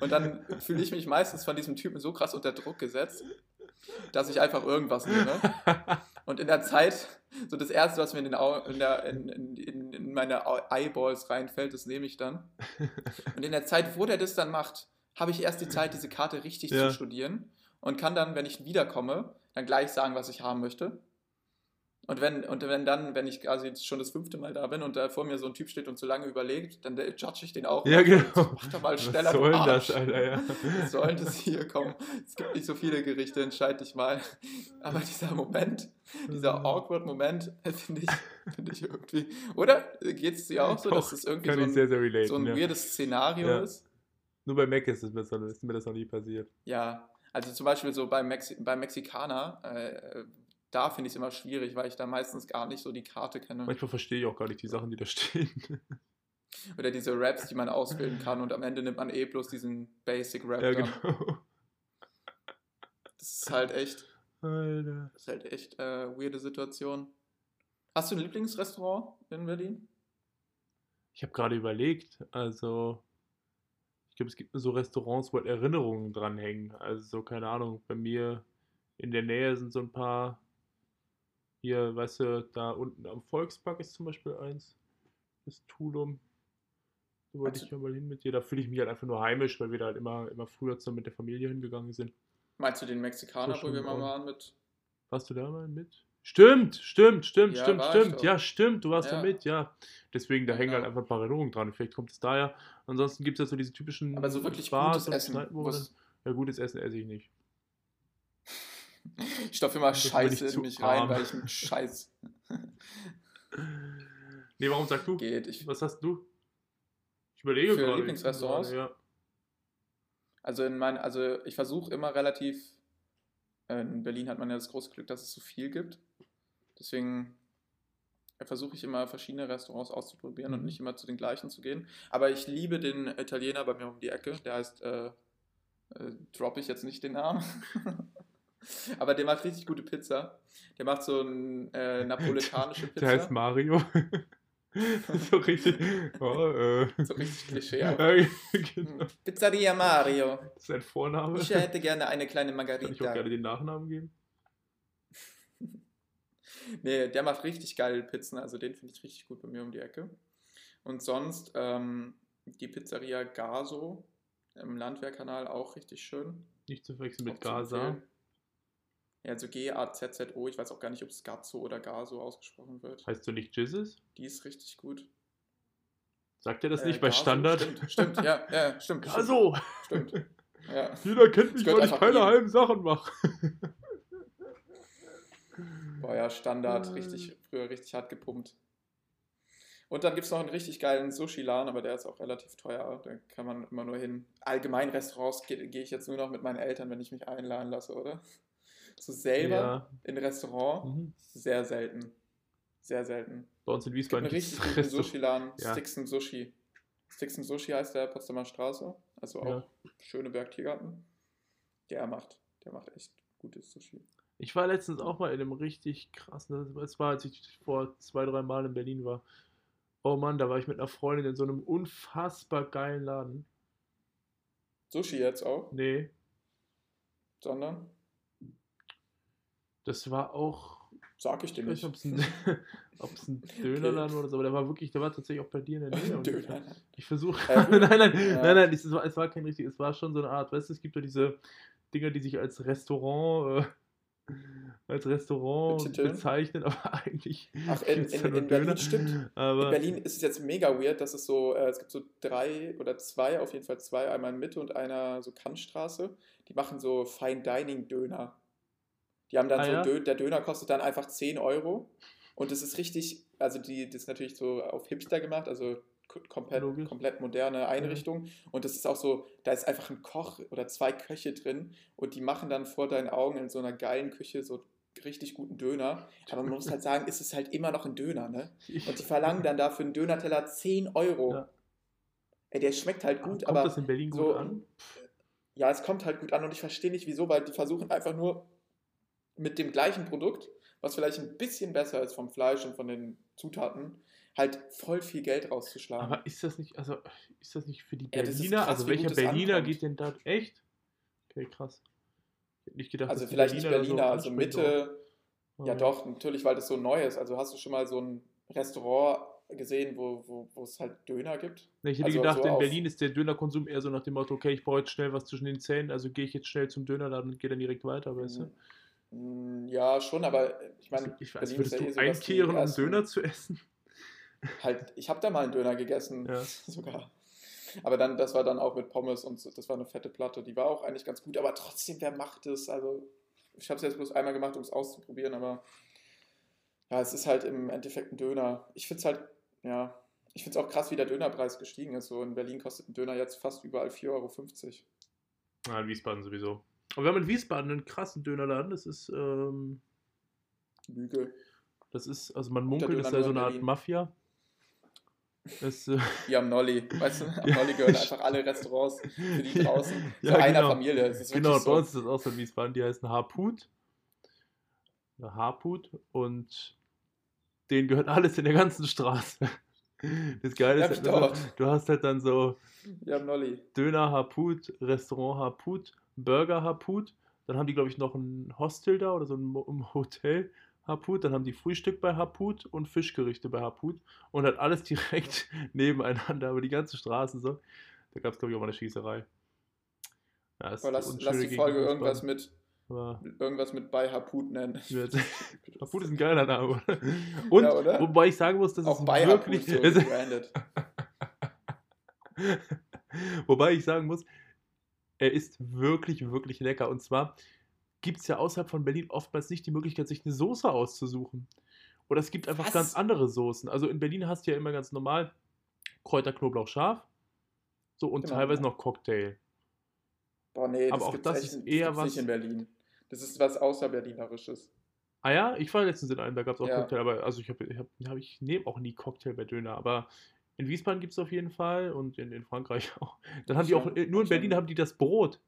Und dann fühle ich mich meistens von diesem Typen so krass unter Druck gesetzt, dass ich einfach irgendwas nehme. Und in der Zeit, so das Erste, was mir in, den Au in, der, in, in, in, in meine Eyeballs reinfällt, das nehme ich dann. Und in der Zeit, wo der das dann macht, habe ich erst die Zeit, diese Karte richtig Ja. zu studieren und kann dann, wenn ich wiederkomme, dann gleich sagen, was ich haben möchte. Und wenn, und wenn dann, wenn ich quasi schon das fünfte Mal da bin und da vor mir so ein Typ steht und so lange überlegt, dann äh, judge ich den auch. Ja, genau. Mach doch mal schneller, Was soll das, Alter? Ja. Was soll das hier kommen? Es gibt nicht so viele Gerichte, entscheid dich mal. Aber dieser Moment, dieser awkward Moment, äh, finde ich, finde ich irgendwie. Oder geht es dir auch so, dass es irgendwie so ich sehr, ein, sehr relaten. so ein ja. weirdes Szenario Ja. ist? Nur bei Mac ist, es mir, so- ist mir das noch nie passiert. Ja, also zum Beispiel so beim, Mexi beim Mexikaner, äh, da finde ich es immer schwierig, weil ich da meistens gar nicht so die Karte kenne. Manchmal verstehe ich auch gar nicht die Sachen, die da stehen. Oder diese Raps, die man auswählen kann und am Ende nimmt man eh bloß diesen Basic Rap ja, dann. genau. Das ist halt echt, Alter. das ist halt echt äh, weirde Situation. Hast du ein Lieblingsrestaurant in Berlin? Ich habe gerade überlegt, also ich glaube, es gibt nur so Restaurants, wo halt Erinnerungen dranhängen. Also so, keine Ahnung, bei mir in der Nähe sind so ein paar, hier, weißt du, da unten am Volkspark ist zum Beispiel eins, das Tulum. Da wollte Also- ich ja mal hin mit dir. Da fühle ich mich halt einfach nur heimisch, weil wir da halt immer, immer früher zusammen mit der Familie hingegangen sind. Meinst du den Mexikaner, wo wir mal waren mit? Warst du da mal mit? Stimmt, stimmt, stimmt, Ja, stimmt, stimmt. Ja, stimmt, du warst Ja. da mit, ja. Deswegen, da hängen halt genau. einfach ein paar Erinnerungen dran. Vielleicht kommt es daher. Ansonsten gibt es ja so diese typischen Aber so wirklich Bars gutes Essen. Ja, gutes Essen esse ich nicht. Ich stopfe immer Scheiße in mich arm. rein, weil ich einen Scheiß Nee, warum sagst du? geht. Ich, Was hast du? Ich überlege Für gerade. Lieblingsrestaurants? Ja. also in mein, also ich versuche immer relativ. äh, In Berlin hat man ja das große Glück, dass es so viel gibt. Deswegen versuche ich immer verschiedene Restaurants auszuprobieren und Mhm. nicht immer zu den gleichen zu gehen. Aber ich liebe den Italiener bei mir um die Ecke. Der heißt, äh, äh, droppe ich jetzt nicht den Namen. Aber der macht richtig gute Pizza. Der macht so eine äh, napolitanische Pizza. Der heißt Mario. so richtig. Oh, äh. So richtig Klischee. Ja, genau. Pizzeria Mario. Das ist ein Vorname. Ich hätte gerne eine kleine Kann ich auch Margarita. gerne den Nachnamen geben? Nee, der macht richtig geile Pizzen, also den finde ich richtig gut bei mir um die Ecke. Und sonst ähm, die Pizzeria Gaso im Landwehrkanal auch richtig schön. Nicht zu verwechseln mit Gaza. Ja, also G-A-Z-Z-O, ich weiß auch gar nicht, ob es Gazzo oder Gaso ausgesprochen wird. Heißt du nicht Jizzes? Die ist richtig gut. Sagt er das Äh, nicht bei Gaso, Standard? Stimmt, stimmt, ja, ja, stimmt. Also, Stimmt. stimmt. Ja. jeder kennt mich, weil ich keine halben Sachen mache. Boah, ja, Standard, Äh. richtig, früher richtig hart gepumpt. Und dann gibt es noch einen richtig geilen Sushi-Laden, aber der ist auch relativ teuer. Da kann man immer nur hin. Allgemein Restaurants gehe geh ich jetzt nur noch mit meinen Eltern, wenn ich mich einladen lasse, oder? So selber Ja. in Restaurant, Mhm. sehr selten. Sehr selten. Bei uns in Es gibt Wiesbaden einen gibt's richtig Sushi-Laden, Ja. Sticks and Sushi. Sticks and Sushi heißt der Potsdamer Straße, also auch Ja. Schöneberg Tiergarten. Der macht, der macht echt gutes Sushi. Ich war letztens auch mal in einem richtig krassen, es war, als ich vor zwei, drei Mal in Berlin war. Oh Mann, da war ich mit einer Freundin in so einem unfassbar geilen Laden. Sushi jetzt auch, Nee, sondern das war auch, sag ich dir ich nicht. nicht, ob es ein, ein Dönerladen oder so, aber der war wirklich, der war tatsächlich auch bei dir in der Nähe. Ich- Döner. Ich versuche. Äh, nein, nein, ja. nein, nein, es war, es war kein richtig, es war schon so eine Art, weißt du, es gibt ja diese Dinger, die sich als Restaurant, äh, als Restaurant bezeichnen, aber eigentlich. Ach, in, in, nur in Berlin stimmt. Aber In Berlin ist es jetzt mega weird, dass es so, äh, es gibt so drei oder zwei, auf jeden Fall zwei, einmal in Mitte und einer so Kantstraße, die machen so Fine Dining Döner. Die haben dann Ah, so, ja? Dö der Döner kostet dann einfach 10 Euro und das ist richtig, also die, das ist natürlich so auf Hipster gemacht, also komplett, Logisch. komplett moderne Einrichtung und das ist auch so, da ist einfach ein Koch oder zwei Köche drin und die machen dann vor deinen Augen in so einer geilen Küche so richtig guten Döner, aber man muss halt sagen, ist es halt immer noch ein Döner, ne? Und die verlangen dann dafür einen Dönerteller 10 Euro. Ja. Ey, der schmeckt halt gut, kommt aber das in Berlin gut so, an? ja, es kommt halt gut an und ich verstehe nicht wieso, weil die versuchen einfach nur mit dem gleichen Produkt, was vielleicht ein bisschen besser ist vom Fleisch und von den Zutaten, halt voll viel Geld rauszuschlagen. Aber ist das nicht, also ist das nicht für die Ja, Berliner? krass, also welcher Berliner ankommt. geht denn da echt? Okay, krass. Ich hätte nicht gedacht, also vielleicht nicht Berliner da Berliner, so also Mitte, ja Ah. doch, natürlich, weil das so neu ist. Also hast du schon mal so ein Restaurant gesehen, wo, wo, wo es halt Döner gibt? Nee, Ich hätte Also gedacht, so in Berlin ist der Dönerkonsum eher so nach dem Motto, okay, ich brauche jetzt schnell was zwischen den Zähnen, also gehe ich jetzt schnell zum Dönerladen und gehe dann direkt weiter, weißt du? Mm, Ja, schon, aber ich meine, ich weiß, würdest ja du eh dass die einkehren, um Döner zu essen? Halt, ich habe da mal einen Döner gegessen, Ja. sogar. Aber dann, das war dann auch mit Pommes und das war eine fette Platte. Die war auch eigentlich ganz gut, aber trotzdem, wer macht es? Also, ich habe es jetzt bloß einmal gemacht, um es auszuprobieren, aber ja, es ist halt im Endeffekt ein Döner. Ich finde es halt, ja, ich finde es auch krass, wie der Dönerpreis gestiegen ist. So in Berlin kostet ein Döner jetzt fast überall 4,50 Euro. Ja, in Wiesbaden sowieso. Aber wir haben in Wiesbaden einen krassen Dönerladen, das ist, ähm, Lüge. Das ist, also man munkelt, das sei nur so in eine Art. Mafia. Das, äh, Wie am Nolli. Weißt du, am Nolli gehören einfach alle Restaurants für die draußen Ja, zu einer genau. Familie. Ist genau, wirklich bei uns so. ist das auch so in Wiesbaden. Die heißen Harput. Oder Harput. Und denen gehört alles in der ganzen Straße. Das Geile Ja, ist, halt, also, du hast halt dann so Nolli. Döner Harput, Restaurant Harput, Burger Harput. Dann haben die, glaube ich, noch ein Hostel da oder so ein Hotel Harput. Dann haben die Frühstück bei Harput und Fischgerichte bei Harput. Und hat alles direkt nebeneinander, aber die ganze Straße so. Da gab es, glaube ich, auch mal eine Schießerei. Ja, ist Aber lass, lass die Folge irgendwas mit, Aber irgendwas mit bei Haput nennen. Harput ist ein geiler Name, oder? Und, Ja, oder? wobei ich sagen muss, dass Auch es bei wirklich... Haput so gebrandet. Wobei ich sagen muss, er ist wirklich, wirklich lecker. Und zwar gibt es ja außerhalb von Berlin oftmals nicht die Möglichkeit, sich eine Soße auszusuchen. Oder es gibt einfach Was? ganz andere Soßen. Also in Berlin hast du ja immer ganz normal Kräuter, Knoblauch, Scharf. So und Genau, teilweise ja. noch Cocktail. Boah, nee, Aber das auch das ist das eher gibt's was- nicht in Berlin. Das ist was außerberlinerisches. Ah ja, ich war letztens in einem, da gab es auch Ja. Cocktail, aber also ich habe, ich, hab, hab ich nehme auch nie Cocktail bei Döner, aber in Wiesbaden gibt es auf jeden Fall und in, in Frankreich auch. Dann haben die auch, nur in. Berlin haben die das Brot.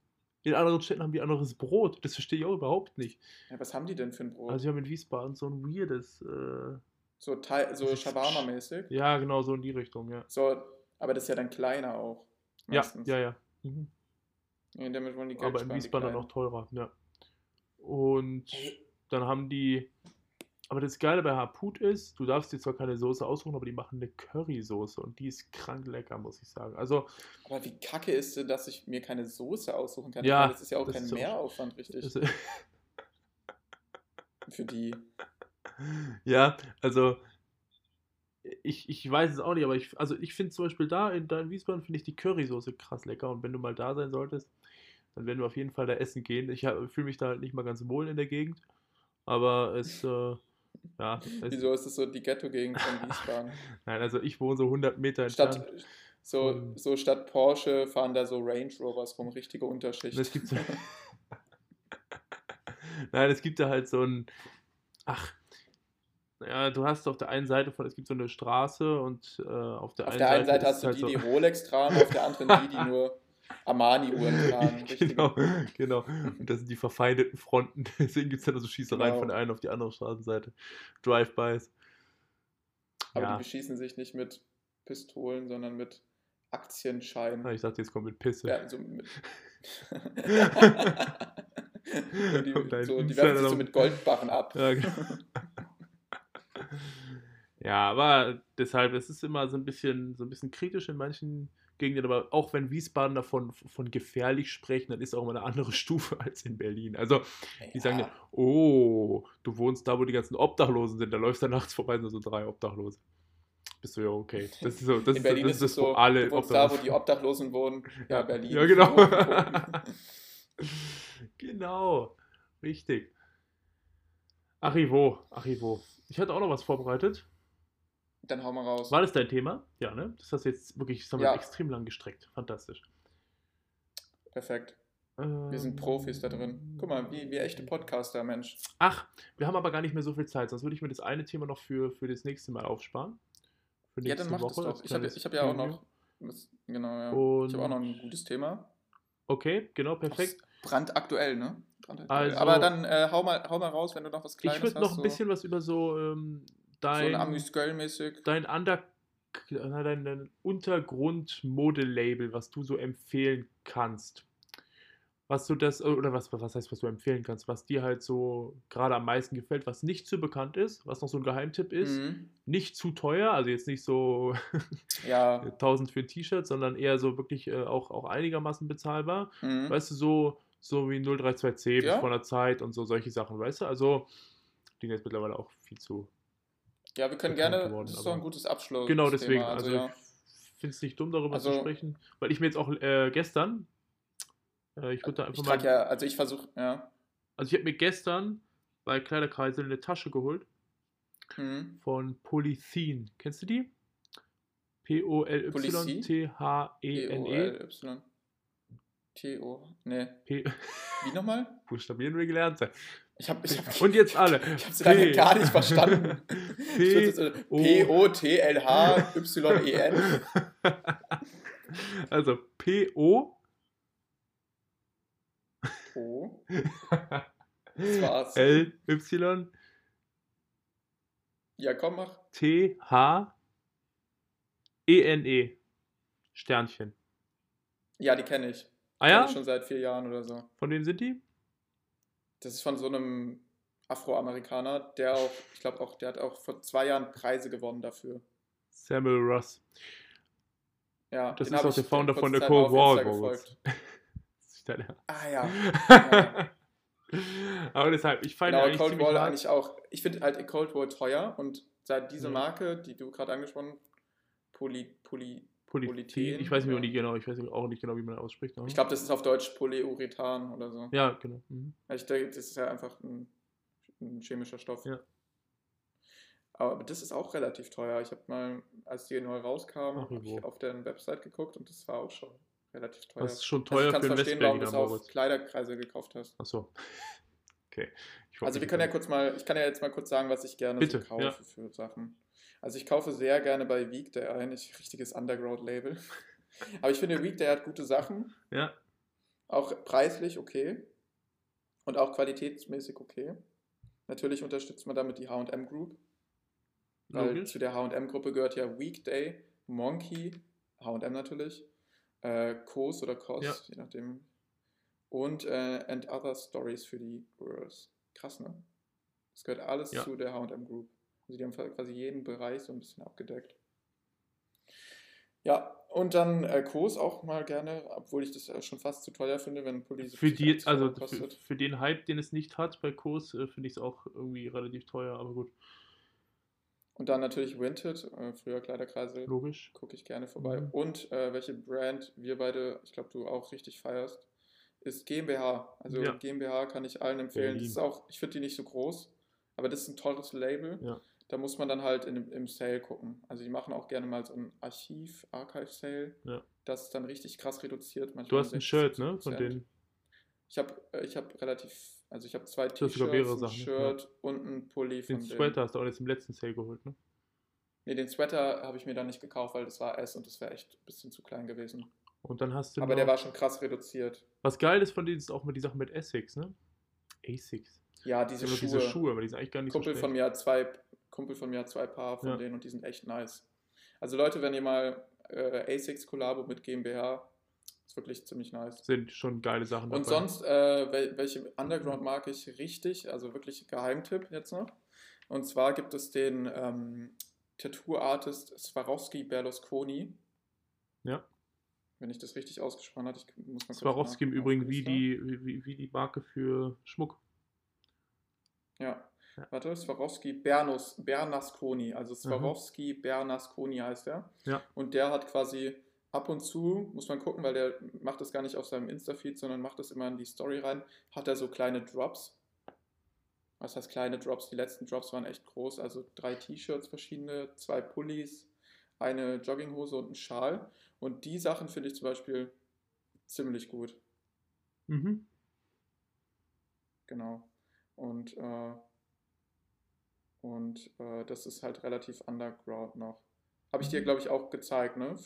In anderen Städten haben die anderes Brot. Das verstehe ich auch überhaupt nicht. Ja, was haben die denn für ein Brot? Also wir haben in Wiesbaden so ein weirdes, äh, so Teil, so ist- Shawarma-mäßig. ja genau, so in die Richtung, ja. So, aber das ist ja dann kleiner auch. Ja, meistens. ja, ja. Mhm. Ja, damit wollen die Geld Aber in sparen, die Wiesbaden dann auch teurer, ja. Und Hey. dann haben die, aber das Geile bei Harput ist, du darfst dir zwar keine Soße aussuchen, aber die machen eine Currysoße und die ist krank lecker, muss ich sagen. Also, Aber wie kacke ist denn, dass ich mir keine Soße aussuchen kann? Ja, das ist ja auch kein auch- Mehraufwand, richtig, es, für die. ja, also, ich, ich weiß es auch nicht, aber ich, also ich finde zum Beispiel da in, da in Wiesbaden finde ich die Currysoße krass lecker und wenn du mal da sein solltest, dann werden wir auf jeden Fall da essen gehen. Ich fühle mich da halt nicht mal ganz wohl in der Gegend, aber es, äh, ja, es, Wieso ist das so die Ghetto-Gegend von Wiesbaden? nein, also ich wohne so 100 Meter entfernt. Statt, so, so statt Porsche fahren da so Range Rovers rum, richtige Unterschicht. Es gibt so, Nein, es gibt da halt so ein. Ach, ja, du hast auf der einen Seite von, es gibt so eine Straße und äh, auf der auf einen der einen Seite hast du halt die, so- die Rolex tragen, auf der anderen die, die nur Armani-Uhren tragen. Genau, genau. Und das sind die verfeindeten Fronten. Deswegen gibt es dann so Schießereien Genau. von der einen auf die andere Straßenseite. Drive-Bys. Aber Ja. die beschießen sich nicht mit Pistolen, sondern mit Aktienscheinen. Ah, Ich dachte, jetzt kommt mit Pisse. Ja, so mit. die, so, die werfen sich so mit Goldbarren ab. Ja, genau. ja, aber deshalb, es ist immer so ein bisschen, so ein bisschen kritisch in manchen Gegenden, aber auch wenn Wiesbaden davon von gefährlich sprechen, dann ist auch immer eine andere Stufe als in Berlin. Also, die sagen ja, oh, du wohnst da, wo die ganzen Obdachlosen sind, da läufst du nachts vorbei, sind so drei Obdachlose. Bist du ja okay. Das ist so, das in ist, Berlin das ist das, so, alle du da, wo die Obdachlosen wohnen. Ja, Berlin. Ja, genau. Genau, richtig. Arrivo, Arrivo. Ich hatte auch noch was vorbereitet. Dann hau mal raus. War das dein Thema? Ja, ne? Das hast du jetzt wirklich, das haben wir Ja. extrem lang gestreckt. Fantastisch. Perfekt. Wir sind Profis da drin. Guck mal, wie, wie echte Podcaster, Mensch. Ach, wir haben aber gar nicht mehr so viel Zeit, sonst würde ich mir das eine Thema noch für, für das nächste Mal aufsparen. Ja, dann mach das als doch. Ich habe ich hab ja auch noch. Genau, ja. Und Ich habe auch noch ein gutes Thema. Okay, genau, perfekt. Brandaktuell, ne? Brandaktuell. Also- Aber dann äh, hau, mal, hau mal raus, wenn du noch was Kleines Ich würde hast. noch ein so, bisschen was über so ähm, so dein, ein Amüsgöl-mäßig. dein Under dein, dein Untergrund-Modelabel, was du so empfehlen kannst. Was du das, oder was, was heißt, was du empfehlen kannst, was dir halt so gerade am meisten gefällt, was nicht zu bekannt ist, was noch so ein Geheimtipp ist. Mhm. Nicht zu teuer, also jetzt nicht so Ja. 1000 für ein T-Shirt, sondern eher so wirklich äh, auch, auch einigermaßen bezahlbar. Mhm. Weißt du, so, so wie 032C bis Ja. vor einer Zeit und so solche Sachen, weißt du? Also, die sind jetzt mittlerweile auch viel zu. Ja, wir können gerne. geworden, das ist doch ein gutes Abschluss. Genau, deswegen. Thema. Also, ja. ich finde es nicht dumm, darüber zu Also- sprechen, weil ich mir jetzt auch äh, gestern, äh, ich würde da Ich einfach mal. trage ja, also ich versuche, ja. Also, ich habe mir gestern bei Kleiderkreisel eine Tasche geholt Mhm. von Polythene. Kennst du die? P-O-L-Y-T-H-E-N-E. P-O-L-Y. T-O. Ne. P Wie nochmal? Buchstabieren wir gelernt sein. Ich habe ich hab, Und jetzt alle. ich hab's lange gar nicht verstanden. P, O. P-O-T-L-H-Y-E-N. Also P-O. O. Das war's. L-Y. Ja, komm, mach. T-H-E-N-E. Sternchen. Ja, die kenne ich. Ah Kenn ja? ich schon seit vier Jahren oder so. Von wem sind die? Das ist von so einem Afroamerikaner, der auch, ich glaube auch, der hat auch vor zwei Jahren Preise gewonnen dafür. Samuel Ross. Ja, Das ist auch der Founder von der Zeit Cold War. Gefolgt. Ah ja. ja. Aber deshalb, ich fand Genau, eigentlich Cold War eigentlich auch. Ich finde halt Cold War teuer und seit diese Ja. Marke, die du gerade angesprochen Poly, Poly, Polythen. Ich weiß nicht, oder? wie genau, ich weiß auch nicht genau, wie man das ausspricht. aber- ich glaube, das ist auf Deutsch Polyurethan oder so. Ja, genau. Mhm. Ich denke, das ist ja einfach ein, ein chemischer Stoff. Ja. Aber das ist auch relativ teuer. Ich habe mal, als die neu rauskam, Ach, habe ich auf deren Website geguckt und das war auch schon relativ teuer. Das ist schon Also teuer ich kann für einen verstehen, warum du es auf. Kleiderkreise gekauft hast. Achso. Okay. Ich wollte Also wir nicht können ja kurz mal, ich kann ja jetzt mal kurz sagen, was ich gerne Bitte, so kaufe ja. für Sachen. Also ich kaufe sehr gerne bei Weekday ein, ich richtiges Underground-Label. Aber ich finde, Weekday hat gute Sachen, Ja, auch preislich okay und auch qualitätsmäßig okay. Natürlich unterstützt man damit die H&M Group, weil logisch. zu der H&M-Gruppe gehört ja Weekday, Monkey, H&M natürlich, äh, Kos oder Kos, Ja. je nachdem, und äh, And Other Stories für die Girls. Krass, ne? Das gehört alles Ja. zu der H&M Group. Also die haben quasi jeden Bereich so ein bisschen abgedeckt. Ja, und dann äh, Kos auch mal gerne, obwohl ich das ja schon fast zu teuer finde, wenn ein Pulli so Für die, 80 Euro also für, kostet. für den Hype, den es nicht hat bei Kurs, äh, finde ich es auch irgendwie relativ teuer, aber gut, Und dann natürlich Vinted, äh, früher Kleiderkreise, logisch. gucke ich gerne vorbei. Mhm. Und äh, welche Brand wir beide, ich glaube, du auch richtig feierst, ist GmbH. Also Ja. GmbH kann ich allen empfehlen. Das Berlin. ist auch, ich finde die nicht so groß, aber das ist ein teures Label. Ja. Da muss man dann halt in, im Sale gucken. Also die machen auch gerne mal so ein Archiv, Archive-Sale. Ja. Das ist dann richtig krass reduziert. Du hast ein 60, Shirt, ne? Von 70%. denen. Ich habe äh, ich hab relativ, also ich habe zwei T-Shirts, ein Sachen, ne? Shirt und ein Pulli von Den denen. Sweater hast du auch jetzt im letzten Sale geholt, ne? Nee, den Sweater habe ich mir dann nicht gekauft, weil das war S und das wäre echt ein bisschen zu klein gewesen. Und dann hast du Aber der war schon krass reduziert. was geil ist von denen ist auch mal die Sache mit Essex, ne? Asics. Ja, diese Schuhe. diese Schuhe, aber die sind eigentlich gar nicht Kumpel so von schlecht. mir hat zwei, Kumpel von mir hat zwei Paar von Ja. denen und die sind echt nice. Also Leute, wenn ihr mal äh, Asics Kollabo mit GmbH, ist wirklich ziemlich nice. Sind schon geile Sachen Und dabei. sonst, äh, wel welche Underground mag ich richtig, also wirklich Geheimtipp jetzt noch. Und zwar gibt es den ähm, Tattoo-Artist Swarovski Berlusconi. Ja. Wenn ich das richtig ausgesprochen habe, ich muss mal Swarovski im Übrigen wie die, wie, wie die Marke für Schmuck. Ja. Ja. Warte, Swarovski Bernus, Bernasconi. Also Swarovski Bernasconi heißt er. Ja. Und der hat quasi ab und zu, muss man gucken, weil der macht das gar nicht auf seinem Insta-Feed, sondern macht das immer in die Story rein, hat er so kleine Drops. Was heißt kleine Drops? Die letzten Drops waren echt groß. Also drei T-Shirts verschiedene, zwei Pullis, eine Jogginghose und ein Schal. Und die Sachen finde ich zum Beispiel ziemlich gut. Mhm. Genau. Und, äh, und äh, das ist halt relativ underground noch. Habe ich dir, glaube ich, auch gezeigt, ne?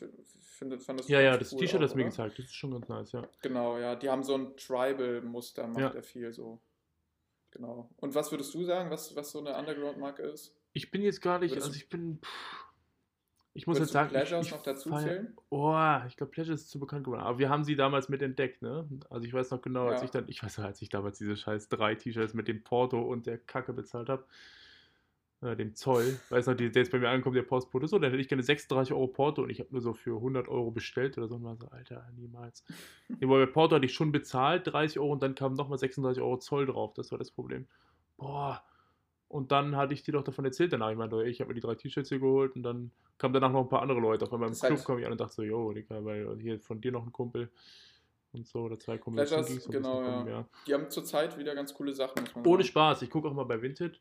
Findet, fandest du Ja, ja, das cool T-Shirt hast du mir gezeigt. Das ist schon ganz nice, ja. Genau, ja. Die haben so ein Tribal-Muster, macht Ja. er viel so. Genau. Und was würdest du sagen, was, was so eine Underground-Marke ist? Ich bin jetzt gar nicht, Würdest also ich bin. Pff, ich muss jetzt sagen, Pleasures ich, ich noch dazu zählen? Oh, ich glaube, Pleasure ist zu bekannt geworden. Aber wir haben sie damals mit entdeckt, ne? Also ich weiß noch genau, als Ja. ich dann, ich weiß noch, als ich damals diese scheiß drei T-Shirts mit dem Porto und der Kacke bezahlt habe, äh, dem Zoll, weiß noch, die, der jetzt bei mir ankommt, der Postbote, so, dann hätte ich gerne 36 Euro Porto und ich habe nur so für 100 Euro bestellt oder so und war so, Alter, niemals. nee, bei Porto hatte ich schon bezahlt, 30 Euro und dann kam nochmal 36 Euro Zoll drauf, das war das Problem. Boah. Und dann hatte ich dir doch davon erzählt danach. Ich meinte, ich habe mir die drei T-Shirts hier geholt und dann kamen danach noch ein paar andere Leute. Auf einmal im Das Club heißt- kam ich an und dachte so, yo, Digga, weil hier von dir noch ein Kumpel und so oder zwei ein bisschen genau, rum, ja. Die haben zurzeit wieder ganz coole Sachen, Ohne sagen. Spaß, ich gucke auch mal bei Vinted.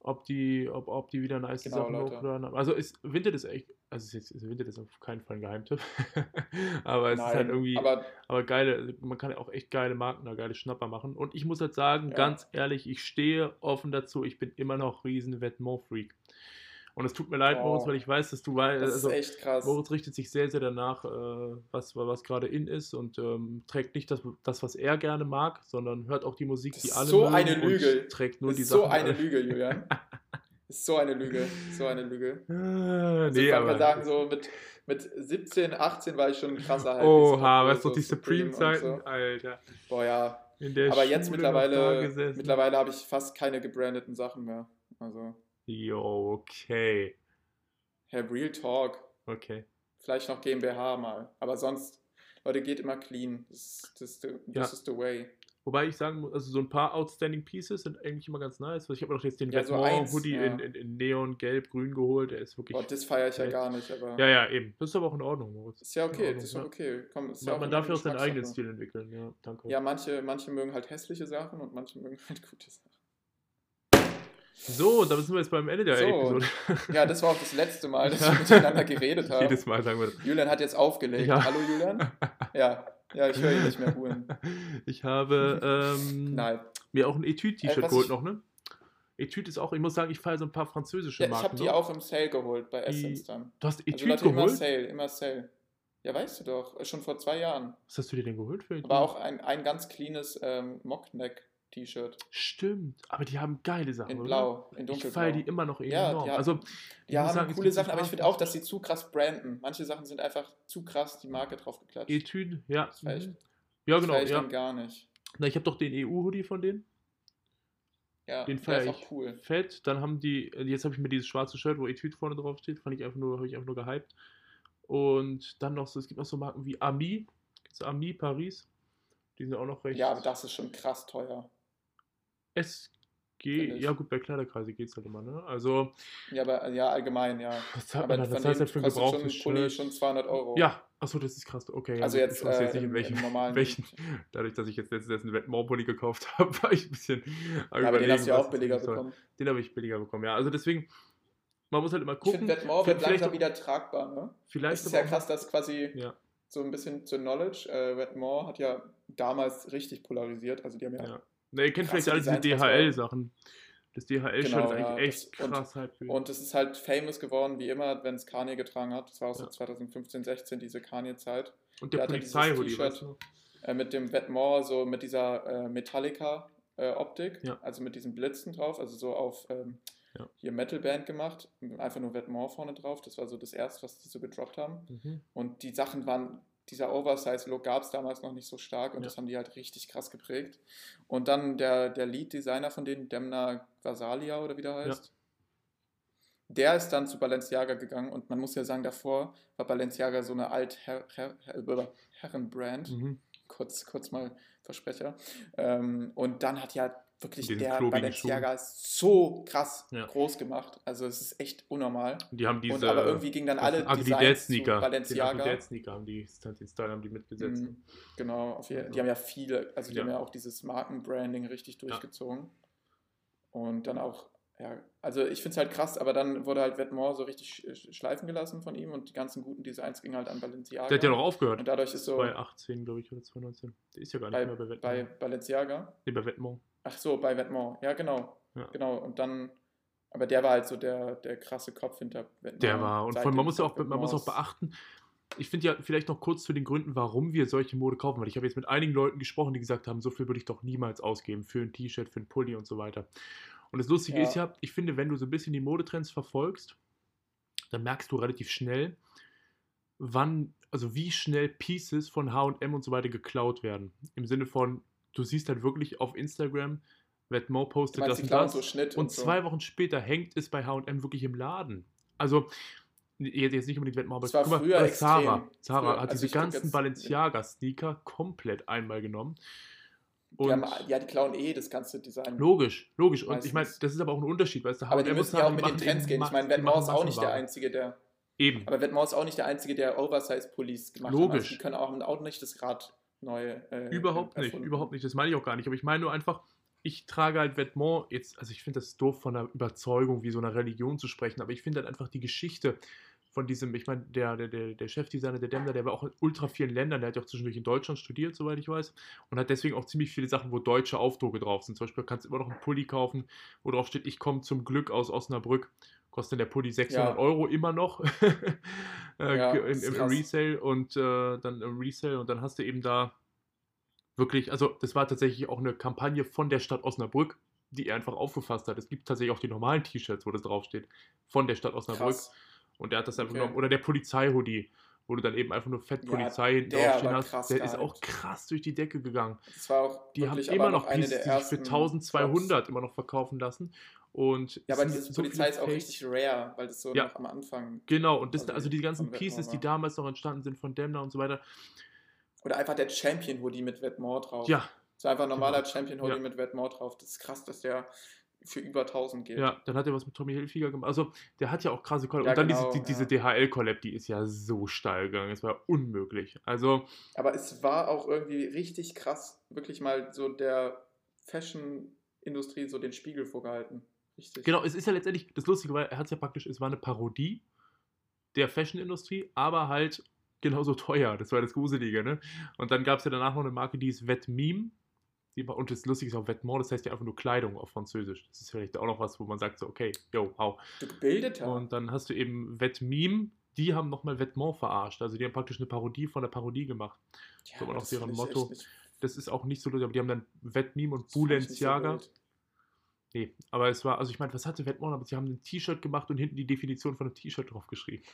Ob die, ob, ob die wieder nice Genau, Sachen hochgeladen haben. Also ist Vinted ist echt, also ist jetzt ist Vinted ist auf keinen Fall ein Geheimtipp. aber es ist halt irgendwie, aber, aber geile, man kann ja auch echt geile Marken da, geile Schnapper machen. Und ich muss halt sagen, Ja. ganz ehrlich, ich stehe offen dazu, ich bin immer noch riesen Vetements-Freak. Und es tut mir leid, Oh. Moritz, weil ich weiß, dass du weißt, das also, ist echt krass. Moritz richtet sich sehr, sehr danach, äh, was, was gerade in ist und ähm, trägt nicht das, das, was er gerne mag, sondern hört auch die Musik, Das die alle so eine und Lüge. trägt nur Das die ist so Sachen. eine Lüge, Julian. Ist so eine Lüge. So eine Lüge. Ah, Also nee, ich kann aber mal sagen, so mit, mit 17, 18 war ich schon ein krasser Hype. Oha, so weißt du, so die Supreme und Supreme-Zeiten, so. Alter. Boah, ja. Aber jetzt Schule da mittlerweile, mittlerweile habe ich fast keine gebrandeten Sachen mehr. Also, Jo, okay. Herr Real Talk. Okay. Vielleicht noch GmbH mal. Aber sonst, Leute, geht immer clean. Das, das, das, Ja. ist the way. Wobei ich sagen muss, also so ein paar Outstanding Pieces sind eigentlich immer ganz nice. Also Ich habe doch jetzt den Ja, so Vetements eins, Hoodie ja. in, in, in Neon, Gelb, Grün geholt. Der ist wirklich. Boah, das feiere ich ja Ja. gar nicht, aber ja, ja, eben. Das ist aber auch in Ordnung, Moritz. ist ja okay, Ordnung, das ist ja ja. okay. Komm, ist ja Man, auch man darf ja auch seinen eigenen. Stil entwickeln, ja, danke. Ja, manche, manche mögen halt hässliche Sachen und manche mögen halt gute Sachen. So, da sind wir jetzt beim Ende der So. Episode. Ja, das war auch das letzte Mal, dass Ja. wir miteinander geredet haben. Jedes Mal sagen wir das. Julian hat jetzt aufgelegt. Ja. Hallo Julian? Ja, ja, ich höre ihn nicht mehr ruhen. Ich habe ähm, mir auch ein Etüd-T-Shirt Äh, geholt ich- noch, ne? Etüd ist auch, ich muss sagen, ich feiere so ein paar französische Ja, ich Marken. habe die auch im Sale geholt bei Essence dann. Du hast Also Etüd Leute, immer geholt? Sale, immer Sale. Ja, weißt du doch, schon vor zwei Jahren. Was hast du dir denn geholt für Etüd? War auch ein, ein ganz cleanes ähm, Mockneck-T-Shirt Stimmt, aber die haben geile Sachen. in oder? Blau, in Ich dunkelblau. feiere die immer noch Ja, enorm. haben- also, ich Die haben sagen, coole Sachen, aber ich finde auch, dass sie zu krass branden. Manche Sachen sind einfach zu krass die Marke drauf geklatscht. Etüd, ja. Das ich- mhm. Ja, Das genau, ich ja. dann gar nicht. Na, ich habe doch den EU-Hoodie von denen. Ja, Den feiere ist ich auch cool. fett. Dann haben die, jetzt habe ich mir dieses schwarze Shirt, wo Etüd vorne drauf steht, fand ich einfach nur, habe ich einfach nur gehypt. Und dann noch so, es gibt noch so Marken wie Ami, Ami Paris. Die sind auch noch recht. Ja, aber das ist schon krass teuer. Finde ich. ja gut, bei Kleiderkreise geht es halt immer, ne? Also, Ja, aber ja, allgemein, ja. was Aber man da? von Was heißt das für ein kostet schon ein Pulli schon 200 Euro. Ja, achso, das ist krass. Okay, Also jetzt, ich weiß jetzt äh, nicht, in im- welchen, normalen- welchen. Dadurch, dass ich jetzt letztens einen Vetements-Pulli gekauft habe, war ich ein bisschen. Ja, aber den hast du ja auch das billiger bekommen. Den habe ich billiger bekommen, ja. Also deswegen, man muss halt immer Ich gucken. finde, Vetements Vielleicht- wird langsam wieder tragbar, ne? Vielleicht Es ist aber ja krass, dass quasi Ja, so ein bisschen zur Knowledge, äh, Vetements hat ja damals richtig polarisiert. Also die haben ja, ja. Na, ihr kennt vielleicht alle diese DHL-Sachen. Das DHL-Shirt Genau, ist eigentlich ja, echt das- und- krass halt für Und es ist halt famous geworden, wie immer, wenn es Kanye getragen hat. Das war auch so Ja. 2015, 16, diese Kanye-Zeit. Und der der dieses Polizei-Hoodie, weißt du? Äh, mit dem Vetements, so mit dieser äh, Metallica-Optik, Ja. also mit diesen Blitzen drauf, also so auf ähm, Ja. hier Metal-Band gemacht, einfach nur Vetements vorne drauf. Das war so das erste, was die so gedroppt haben. Mhm. Und die Sachen waren, dieser Oversize-Look gab es damals noch nicht so stark und Ja. das haben die halt richtig krass geprägt. Und dann der, der Lead-Designer von denen, Demna Gvasalia oder wie der heißt, der ist dann zu Balenciaga gegangen und man muss ja sagen, davor war Balenciaga so eine Alt-Herren-Brand. Mhm. Kurz, kurz mal Versprecher. Ähm, und dann hat ja wirklich diesen der Balenciaga so kraß Ja. groß gemacht. Also es ist echt unnormal. Und die haben diese. und aber irgendwie gingen dann alle Designs zu Sneaker. Den Balenciaga. Dad Sneaker haben die, den Style haben die mitgesetzt. Mhm, genau, auf jeden, Ja. die haben ja viele, also die Ja. haben ja auch dieses Markenbranding richtig durchgezogen. Und dann auch, ja, also ich finde es halt krass, aber dann wurde halt Vetements so richtig sch- schleifen gelassen von ihm und die ganzen guten Designs gingen halt an Balenciaga. Der hat ja noch aufgehört. und dadurch ist so 2018, glaube ich, oder 2019. Der ist ja gar nicht bei, mehr bei bei Vetements. Balenciaga. Nee, bei Vetements. Ach so, bei Vetements, ja genau. Ja. Genau, und dann, aber der war halt so der, der krasse Kopf hinter Vetements. Der war. Und vor allem, man muss ja auch, man muss auch beachten, ich finde ja vielleicht noch kurz zu den Gründen, warum wir solche Mode kaufen, weil ich habe jetzt mit einigen Leuten gesprochen, die gesagt haben, so viel würde ich doch niemals ausgeben für ein T-Shirt, für ein Pulli und so weiter. Und das Lustige Ja. ist ja, ich finde, wenn du so ein bisschen die Modetrends verfolgst, dann merkst du relativ schnell, wann, also wie schnell Pieces von H&M und so weiter geklaut werden. Im Sinne von, du siehst halt wirklich auf Instagram, Du postet meinst, das und das so Schnitt und so. zwei Wochen später hängt es bei H&M wirklich im Laden. Also jetzt nicht unbedingt Vetements, aber Das war guck mal, früher extrem. Zara, Zara Früher, hat also diese ganzen Balenciaga-Sneaker komplett einmal genommen. Die Und haben, ja, die klauen eh das ganze Design. logisch, logisch. Und ich meine, das ist aber auch ein Unterschied, weißt du, Aber die müssen ja Zara, auch mit die den Trends gehen. Ich meine, die Vetements ist auch nicht der. Einzige, der. Eben. Aber Vetements ist auch nicht der Einzige, der Oversize-Pullis gemacht hat. Also Logisch. die können auch, auch nicht das Rad neu. Äh, Überhaupt nicht, erfunden. überhaupt nicht. Das meine ich auch gar nicht. Aber ich meine nur einfach, ich trage halt Vêtements, jetzt, also ich finde das doof von einer Überzeugung wie so einer Religion zu sprechen, aber ich finde halt einfach die Geschichte von diesem, ich meine, der, der, der, Chefdesigner, der Demner, der war auch in ultra vielen Ländern, der hat ja auch zwischendurch in Deutschland studiert, soweit ich weiß, und hat deswegen auch ziemlich viele Sachen, wo deutsche Aufdrucke drauf sind. Zum Beispiel kannst du immer noch einen Pulli kaufen, wo drauf steht, ich komme zum Glück aus Osnabrück. Kostet der Pulli 600 Ja. Euro immer noch äh, Ja, im, ist im. Resale und äh, dann im Resale und dann hast du eben da wirklich, also das war tatsächlich auch eine Kampagne von der Stadt Osnabrück, die er einfach aufgefasst hat. Es gibt tatsächlich auch die normalen T-Shirts, wo das draufsteht, von der Stadt Osnabrück. Krass. Und der hat das einfach Okay. genommen. Oder der Polizei-Hoodie, wo du dann eben einfach nur Fett Ja, Polizei hinten der draufstehen hast. krass Der ist auch krass durch die Decke gegangen. Das war auch Die haben immer noch Pieces, die sich für ersten 1200 Drops. immer noch verkaufen lassen. Und Ja, aber diese so Polizei ist auch richtig rare, weil das so Ja. noch am Anfang. Genau, und das, Also also die ganzen Pieces, die damals noch entstanden sind von Demner und so weiter. Oder einfach der Champion Hoodie mit Vetements drauf. Ja, So einfach ein normaler Genau. Champion Hoodie Ja. mit Vetements drauf. Das ist krass, dass der für über 1000 geht. ja, dann hat er was mit Tommy Hilfiger gemacht. Also, der hat ja auch krasse Collab. Ja, und dann genau, diese, die, diese ja. DHL-Collab, die ist ja so steil gegangen. Es war unmöglich. Also, Aber es war auch irgendwie richtig krass, wirklich mal so der Fashion-Industrie so den Spiegel vorgehalten. Richtig. Genau, es ist ja letztendlich, das Lustige war, er hat es ja praktisch, es war eine Parodie der Fashion-Industrie, aber halt genauso teuer. Das war das Gruselige, ne? Und dann gab es ja danach noch eine Marke, die ist. Die war, und das Lustige ist auch Vêtement, das heißt ja einfach nur Kleidung auf Französisch. Das ist vielleicht auch noch was, wo man sagt so, okay, yo, hau. Du gebildeter. Und dann hast du eben Vetmeme, die haben nochmal Vêtement verarscht. Also die haben praktisch eine Parodie von der Parodie gemacht. ja, so war das deren Motto. Das ist auch nicht so lustig, aber die haben dann Vetmeme und so Balenciaga. wild. Nee, aber es war, also ich meine, was hatte Vetmont? Aber sie haben ein T-Shirt gemacht und hinten die Definition von einem T-Shirt draufgeschrieben.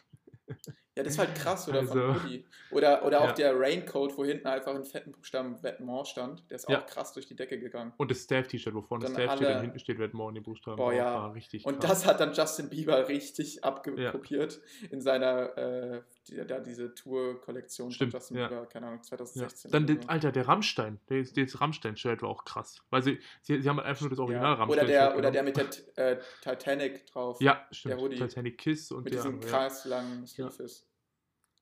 Ja, das ist halt krass, oder von Also- Hoodie. Oder, oder auch Ja. der Raincoat, wo hinten einfach in fetten Buchstaben Vetements stand. Der ist auch Ja. krass durch die Decke gegangen. Und das Staff-T-Shirt, wo vorne Dann Staff steht alle- und hinten steht Vetmont in den Buchstaben. Boah, drauf, ja. Richtig Und krass. das hat dann Justin Bieber richtig abgekopiert in seiner, äh, die, da diese Tour-Kollektion Stimmt, von Justin ja. Bieber, keine Ahnung, Ja. 2016. Dann, oder den. Alter, der Rammstein, das, das Rammstein-Shirt war auch krass. Weil sie, sie, sie haben einfach nur das Original ja. Rammstein Oder der, oder der mit der äh, Titanic drauf. Ja, stimmt. Hoodie. Titanic Kiss und mit der diesem ja. krass langen Sleeves.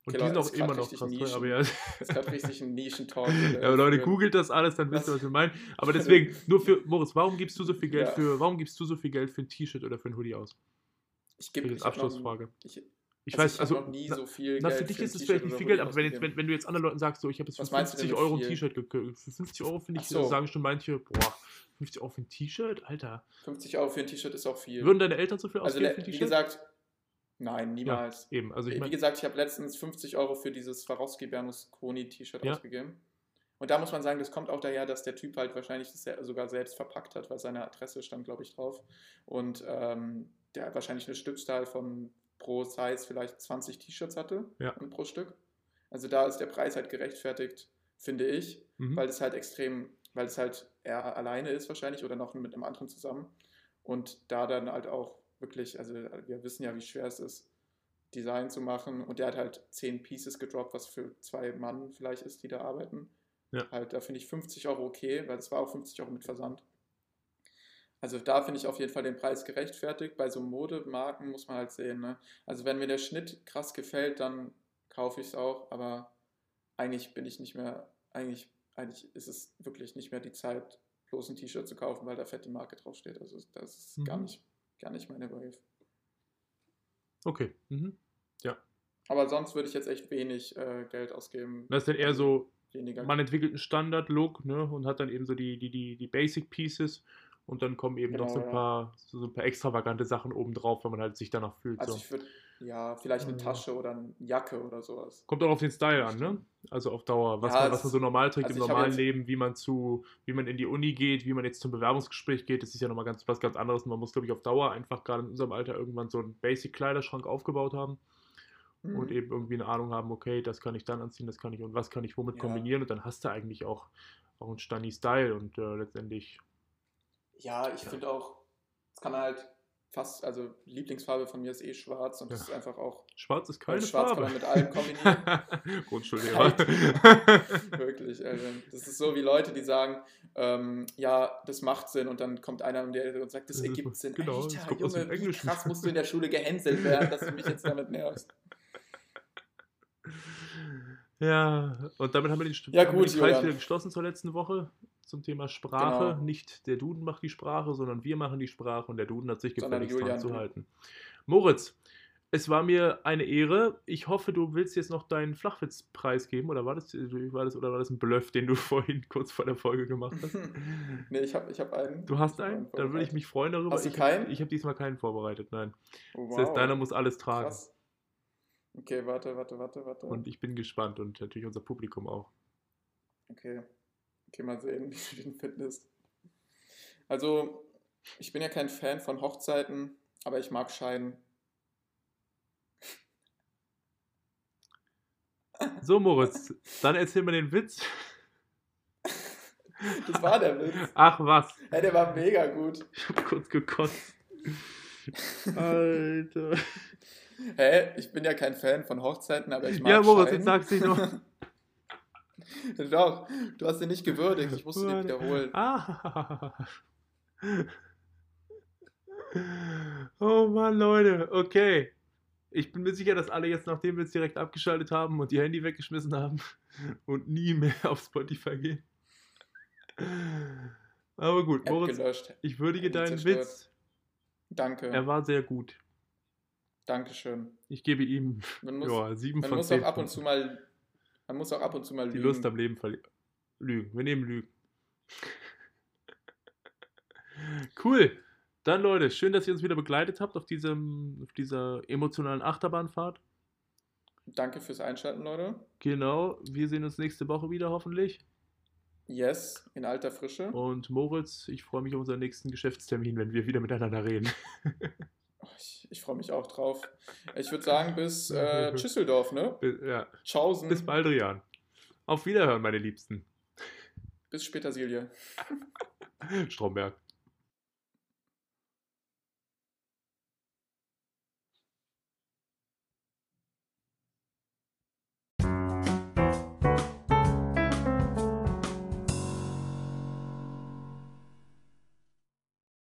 Und Okay, die sind Leute, auch ist immer noch krass teuer. Nischen. Aber ja, Das ist gerade richtig ein Nischentalk. Ja, aber Leute, googelt das alles, dann wisst ihr, Was? wir meinen. Aber deswegen, nur für Moritz, warum gibst du so viel Geld Ja. für, warum gibst du so viel Geld für ein T-Shirt oder für ein Hoodie aus? Ich gebe Das Abschlussfrage. Ich, Ich also weiß, ich also, noch nie so viel na, Geld für dich ist es vielleicht nicht viel Geld, aber wenn, jetzt, wenn, wenn du jetzt anderen Leuten sagst, so, ich habe jetzt für Was meinst du 50 denn Euro ein? T-Shirt gekauft, für 50 Euro finde ich, Ach so. sagen schon manche, boah, 50 Euro für ein T-Shirt? Alter. 50 Euro für ein T-Shirt ist auch viel. Würden deine Eltern so viel also, ausgeben für ein wie gesagt, nein, niemals. Eben, also ich Wie meine, gesagt, ich habe letztens 50 Euro für dieses Swarovski Berlusconi T-Shirt Ja. ausgegeben. Und da muss man sagen, das kommt auch daher, dass der Typ halt wahrscheinlich das sogar selbst verpackt hat, weil seine Adresse stand, glaube ich, drauf. Und ähm, der wahrscheinlich eine Stückzahl von pro Size vielleicht 20 T-Shirts hatte Ja. und pro Stück. Also da ist der Preis halt gerechtfertigt, finde ich, mhm. weil es halt extrem, weil es halt er alleine ist wahrscheinlich oder noch mit einem anderen zusammen. Und da dann halt auch wirklich, also wir wissen ja, wie schwer es ist, Design zu machen. Und der hat halt 10 Pieces gedroppt, was für zwei Mann vielleicht ist, die da arbeiten. Ja. Halt, da finde ich 50 Euro okay, weil das war auch 50 Euro mit Versand. Also da finde ich auf jeden Fall den Preis gerechtfertigt. Bei so Modemarken muss man halt sehen. Ne? Also wenn mir der Schnitt krass gefällt, dann kaufe ich es auch. Aber eigentlich bin ich nicht mehr, eigentlich, eigentlich ist es wirklich nicht mehr die Zeit, bloß ein T-Shirt zu kaufen, weil da fett die Marke draufsteht. Also das ist gar Mhm. nicht, gar nicht meine Wave. Okay. Mhm. Aber sonst würde ich jetzt echt wenig äh, Geld ausgeben. Das ist dann eher so, Weniger. man entwickelt einen Standard-Look ne, und hat dann eben so die, die, die, die Basic-Pieces und dann kommen eben noch so ein, Genau, paar, so, so ein paar extravagante Sachen obendrauf, wenn man halt sich danach fühlt. also so. ich würde, ja, vielleicht eine Mhm. Tasche oder eine Jacke oder sowas. Kommt auch auf den Style an, ne? Also auf Dauer. Was, Ja, man, was man so normal trägt also im normalen Leben, wie man zu, wie man in die Uni geht, wie man jetzt zum Bewerbungsgespräch geht, das ist ja nochmal ganz, was ganz anderes. Und man muss, glaube ich, auf Dauer einfach gerade in unserem Alter irgendwann so einen Basic-Kleiderschrank aufgebaut haben Mhm. und eben irgendwie eine Ahnung haben, okay, das kann ich dann anziehen, das kann ich und was kann ich womit Ja. kombinieren und dann hast du eigentlich auch, auch einen Stani-Style und äh, letztendlich. Ja, ich finde auch, es kann halt fast, also Lieblingsfarbe von mir ist eh schwarz und das Ja. ist einfach auch Schwarz ist keine schwarz kann Farbe. man mit allem kombinieren. Grundschullehrer. wirklich. Also, das ist so wie Leute, die sagen, ähm, ja, das macht Sinn und dann kommt einer und, der und sagt, das ergibt Sinn. genau, das Alter, Junge, wie krass musst du in der Schule gehänselt werden, dass du mich jetzt damit nervst. Ja, und damit haben wir den, Ja, gut, Kreis wieder geschlossen zur letzten Woche zum Thema Sprache. Genau. Nicht der Duden macht die Sprache, sondern wir machen die Sprache und der Duden hat sich gefälligst dran zu halten. Moritz, es war mir eine Ehre. Ich hoffe, du willst jetzt noch deinen Flachwitzpreis geben oder war das, war das, oder war das ein Bluff, den du vorhin kurz vor der Folge gemacht hast? nee, ich habe ich hab einen. Du hast Ich einen? Dann würde ich mich freuen darüber. Hast du ich keinen? ich habe diesmal keinen vorbereitet, nein. Oh, Das heißt, wow. deiner muss alles tragen. Krass. Okay, warte, warte, warte, warte. Und ich bin gespannt und natürlich unser Publikum auch. Okay. Okay, mal sehen, wie du den findest. Also, ich bin ja kein Fan von Hochzeiten, aber ich mag Scheiden. So, Moritz, dann erzähl mal den Witz. Das war der Witz. Ach was, Hey, der war mega gut. ich hab kurz gekotzt. Alter. Hä? Ich bin ja kein Fan von Hochzeiten, aber ich mag Ja, Moritz, jetzt sag's nicht noch. Doch, du hast ihn nicht gewürdigt. Ich musste den wiederholen. Ah. Oh Mann, Leute, okay. Ich bin mir sicher, dass alle jetzt, nachdem wir jetzt direkt abgeschaltet haben und die Handy weggeschmissen haben und nie mehr auf Spotify gehen. Aber gut, Moritz, ich würdige Handy deinen zerstört. Witz. Danke. Er war sehr gut. Dankeschön. Ich gebe ihm Man muss, ja, sieben man von muss zehn. auch ab und zu mal. Man muss auch ab und zu mal die lügen. Lust am Leben verlieren. Lügen. Wir nehmen Lügen. cool. Dann, Leute, schön, dass ihr uns wieder begleitet habt auf, diesem, auf dieser emotionalen Achterbahnfahrt. Danke fürs Einschalten, Leute. Genau. Wir sehen uns nächste Woche wieder, hoffentlich. Yes, in alter Frische. Und Moritz, ich freue mich auf unseren nächsten Geschäftstermin, wenn wir wieder miteinander reden. Oh, Ich, ich freue mich auch drauf. Ich würde sagen, bis äh, Schüsseldorf, ne? ja. Tschaußen. Bis bald, Rian. Auf Wiederhören, meine Liebsten. Bis später, Silje. Stromberg.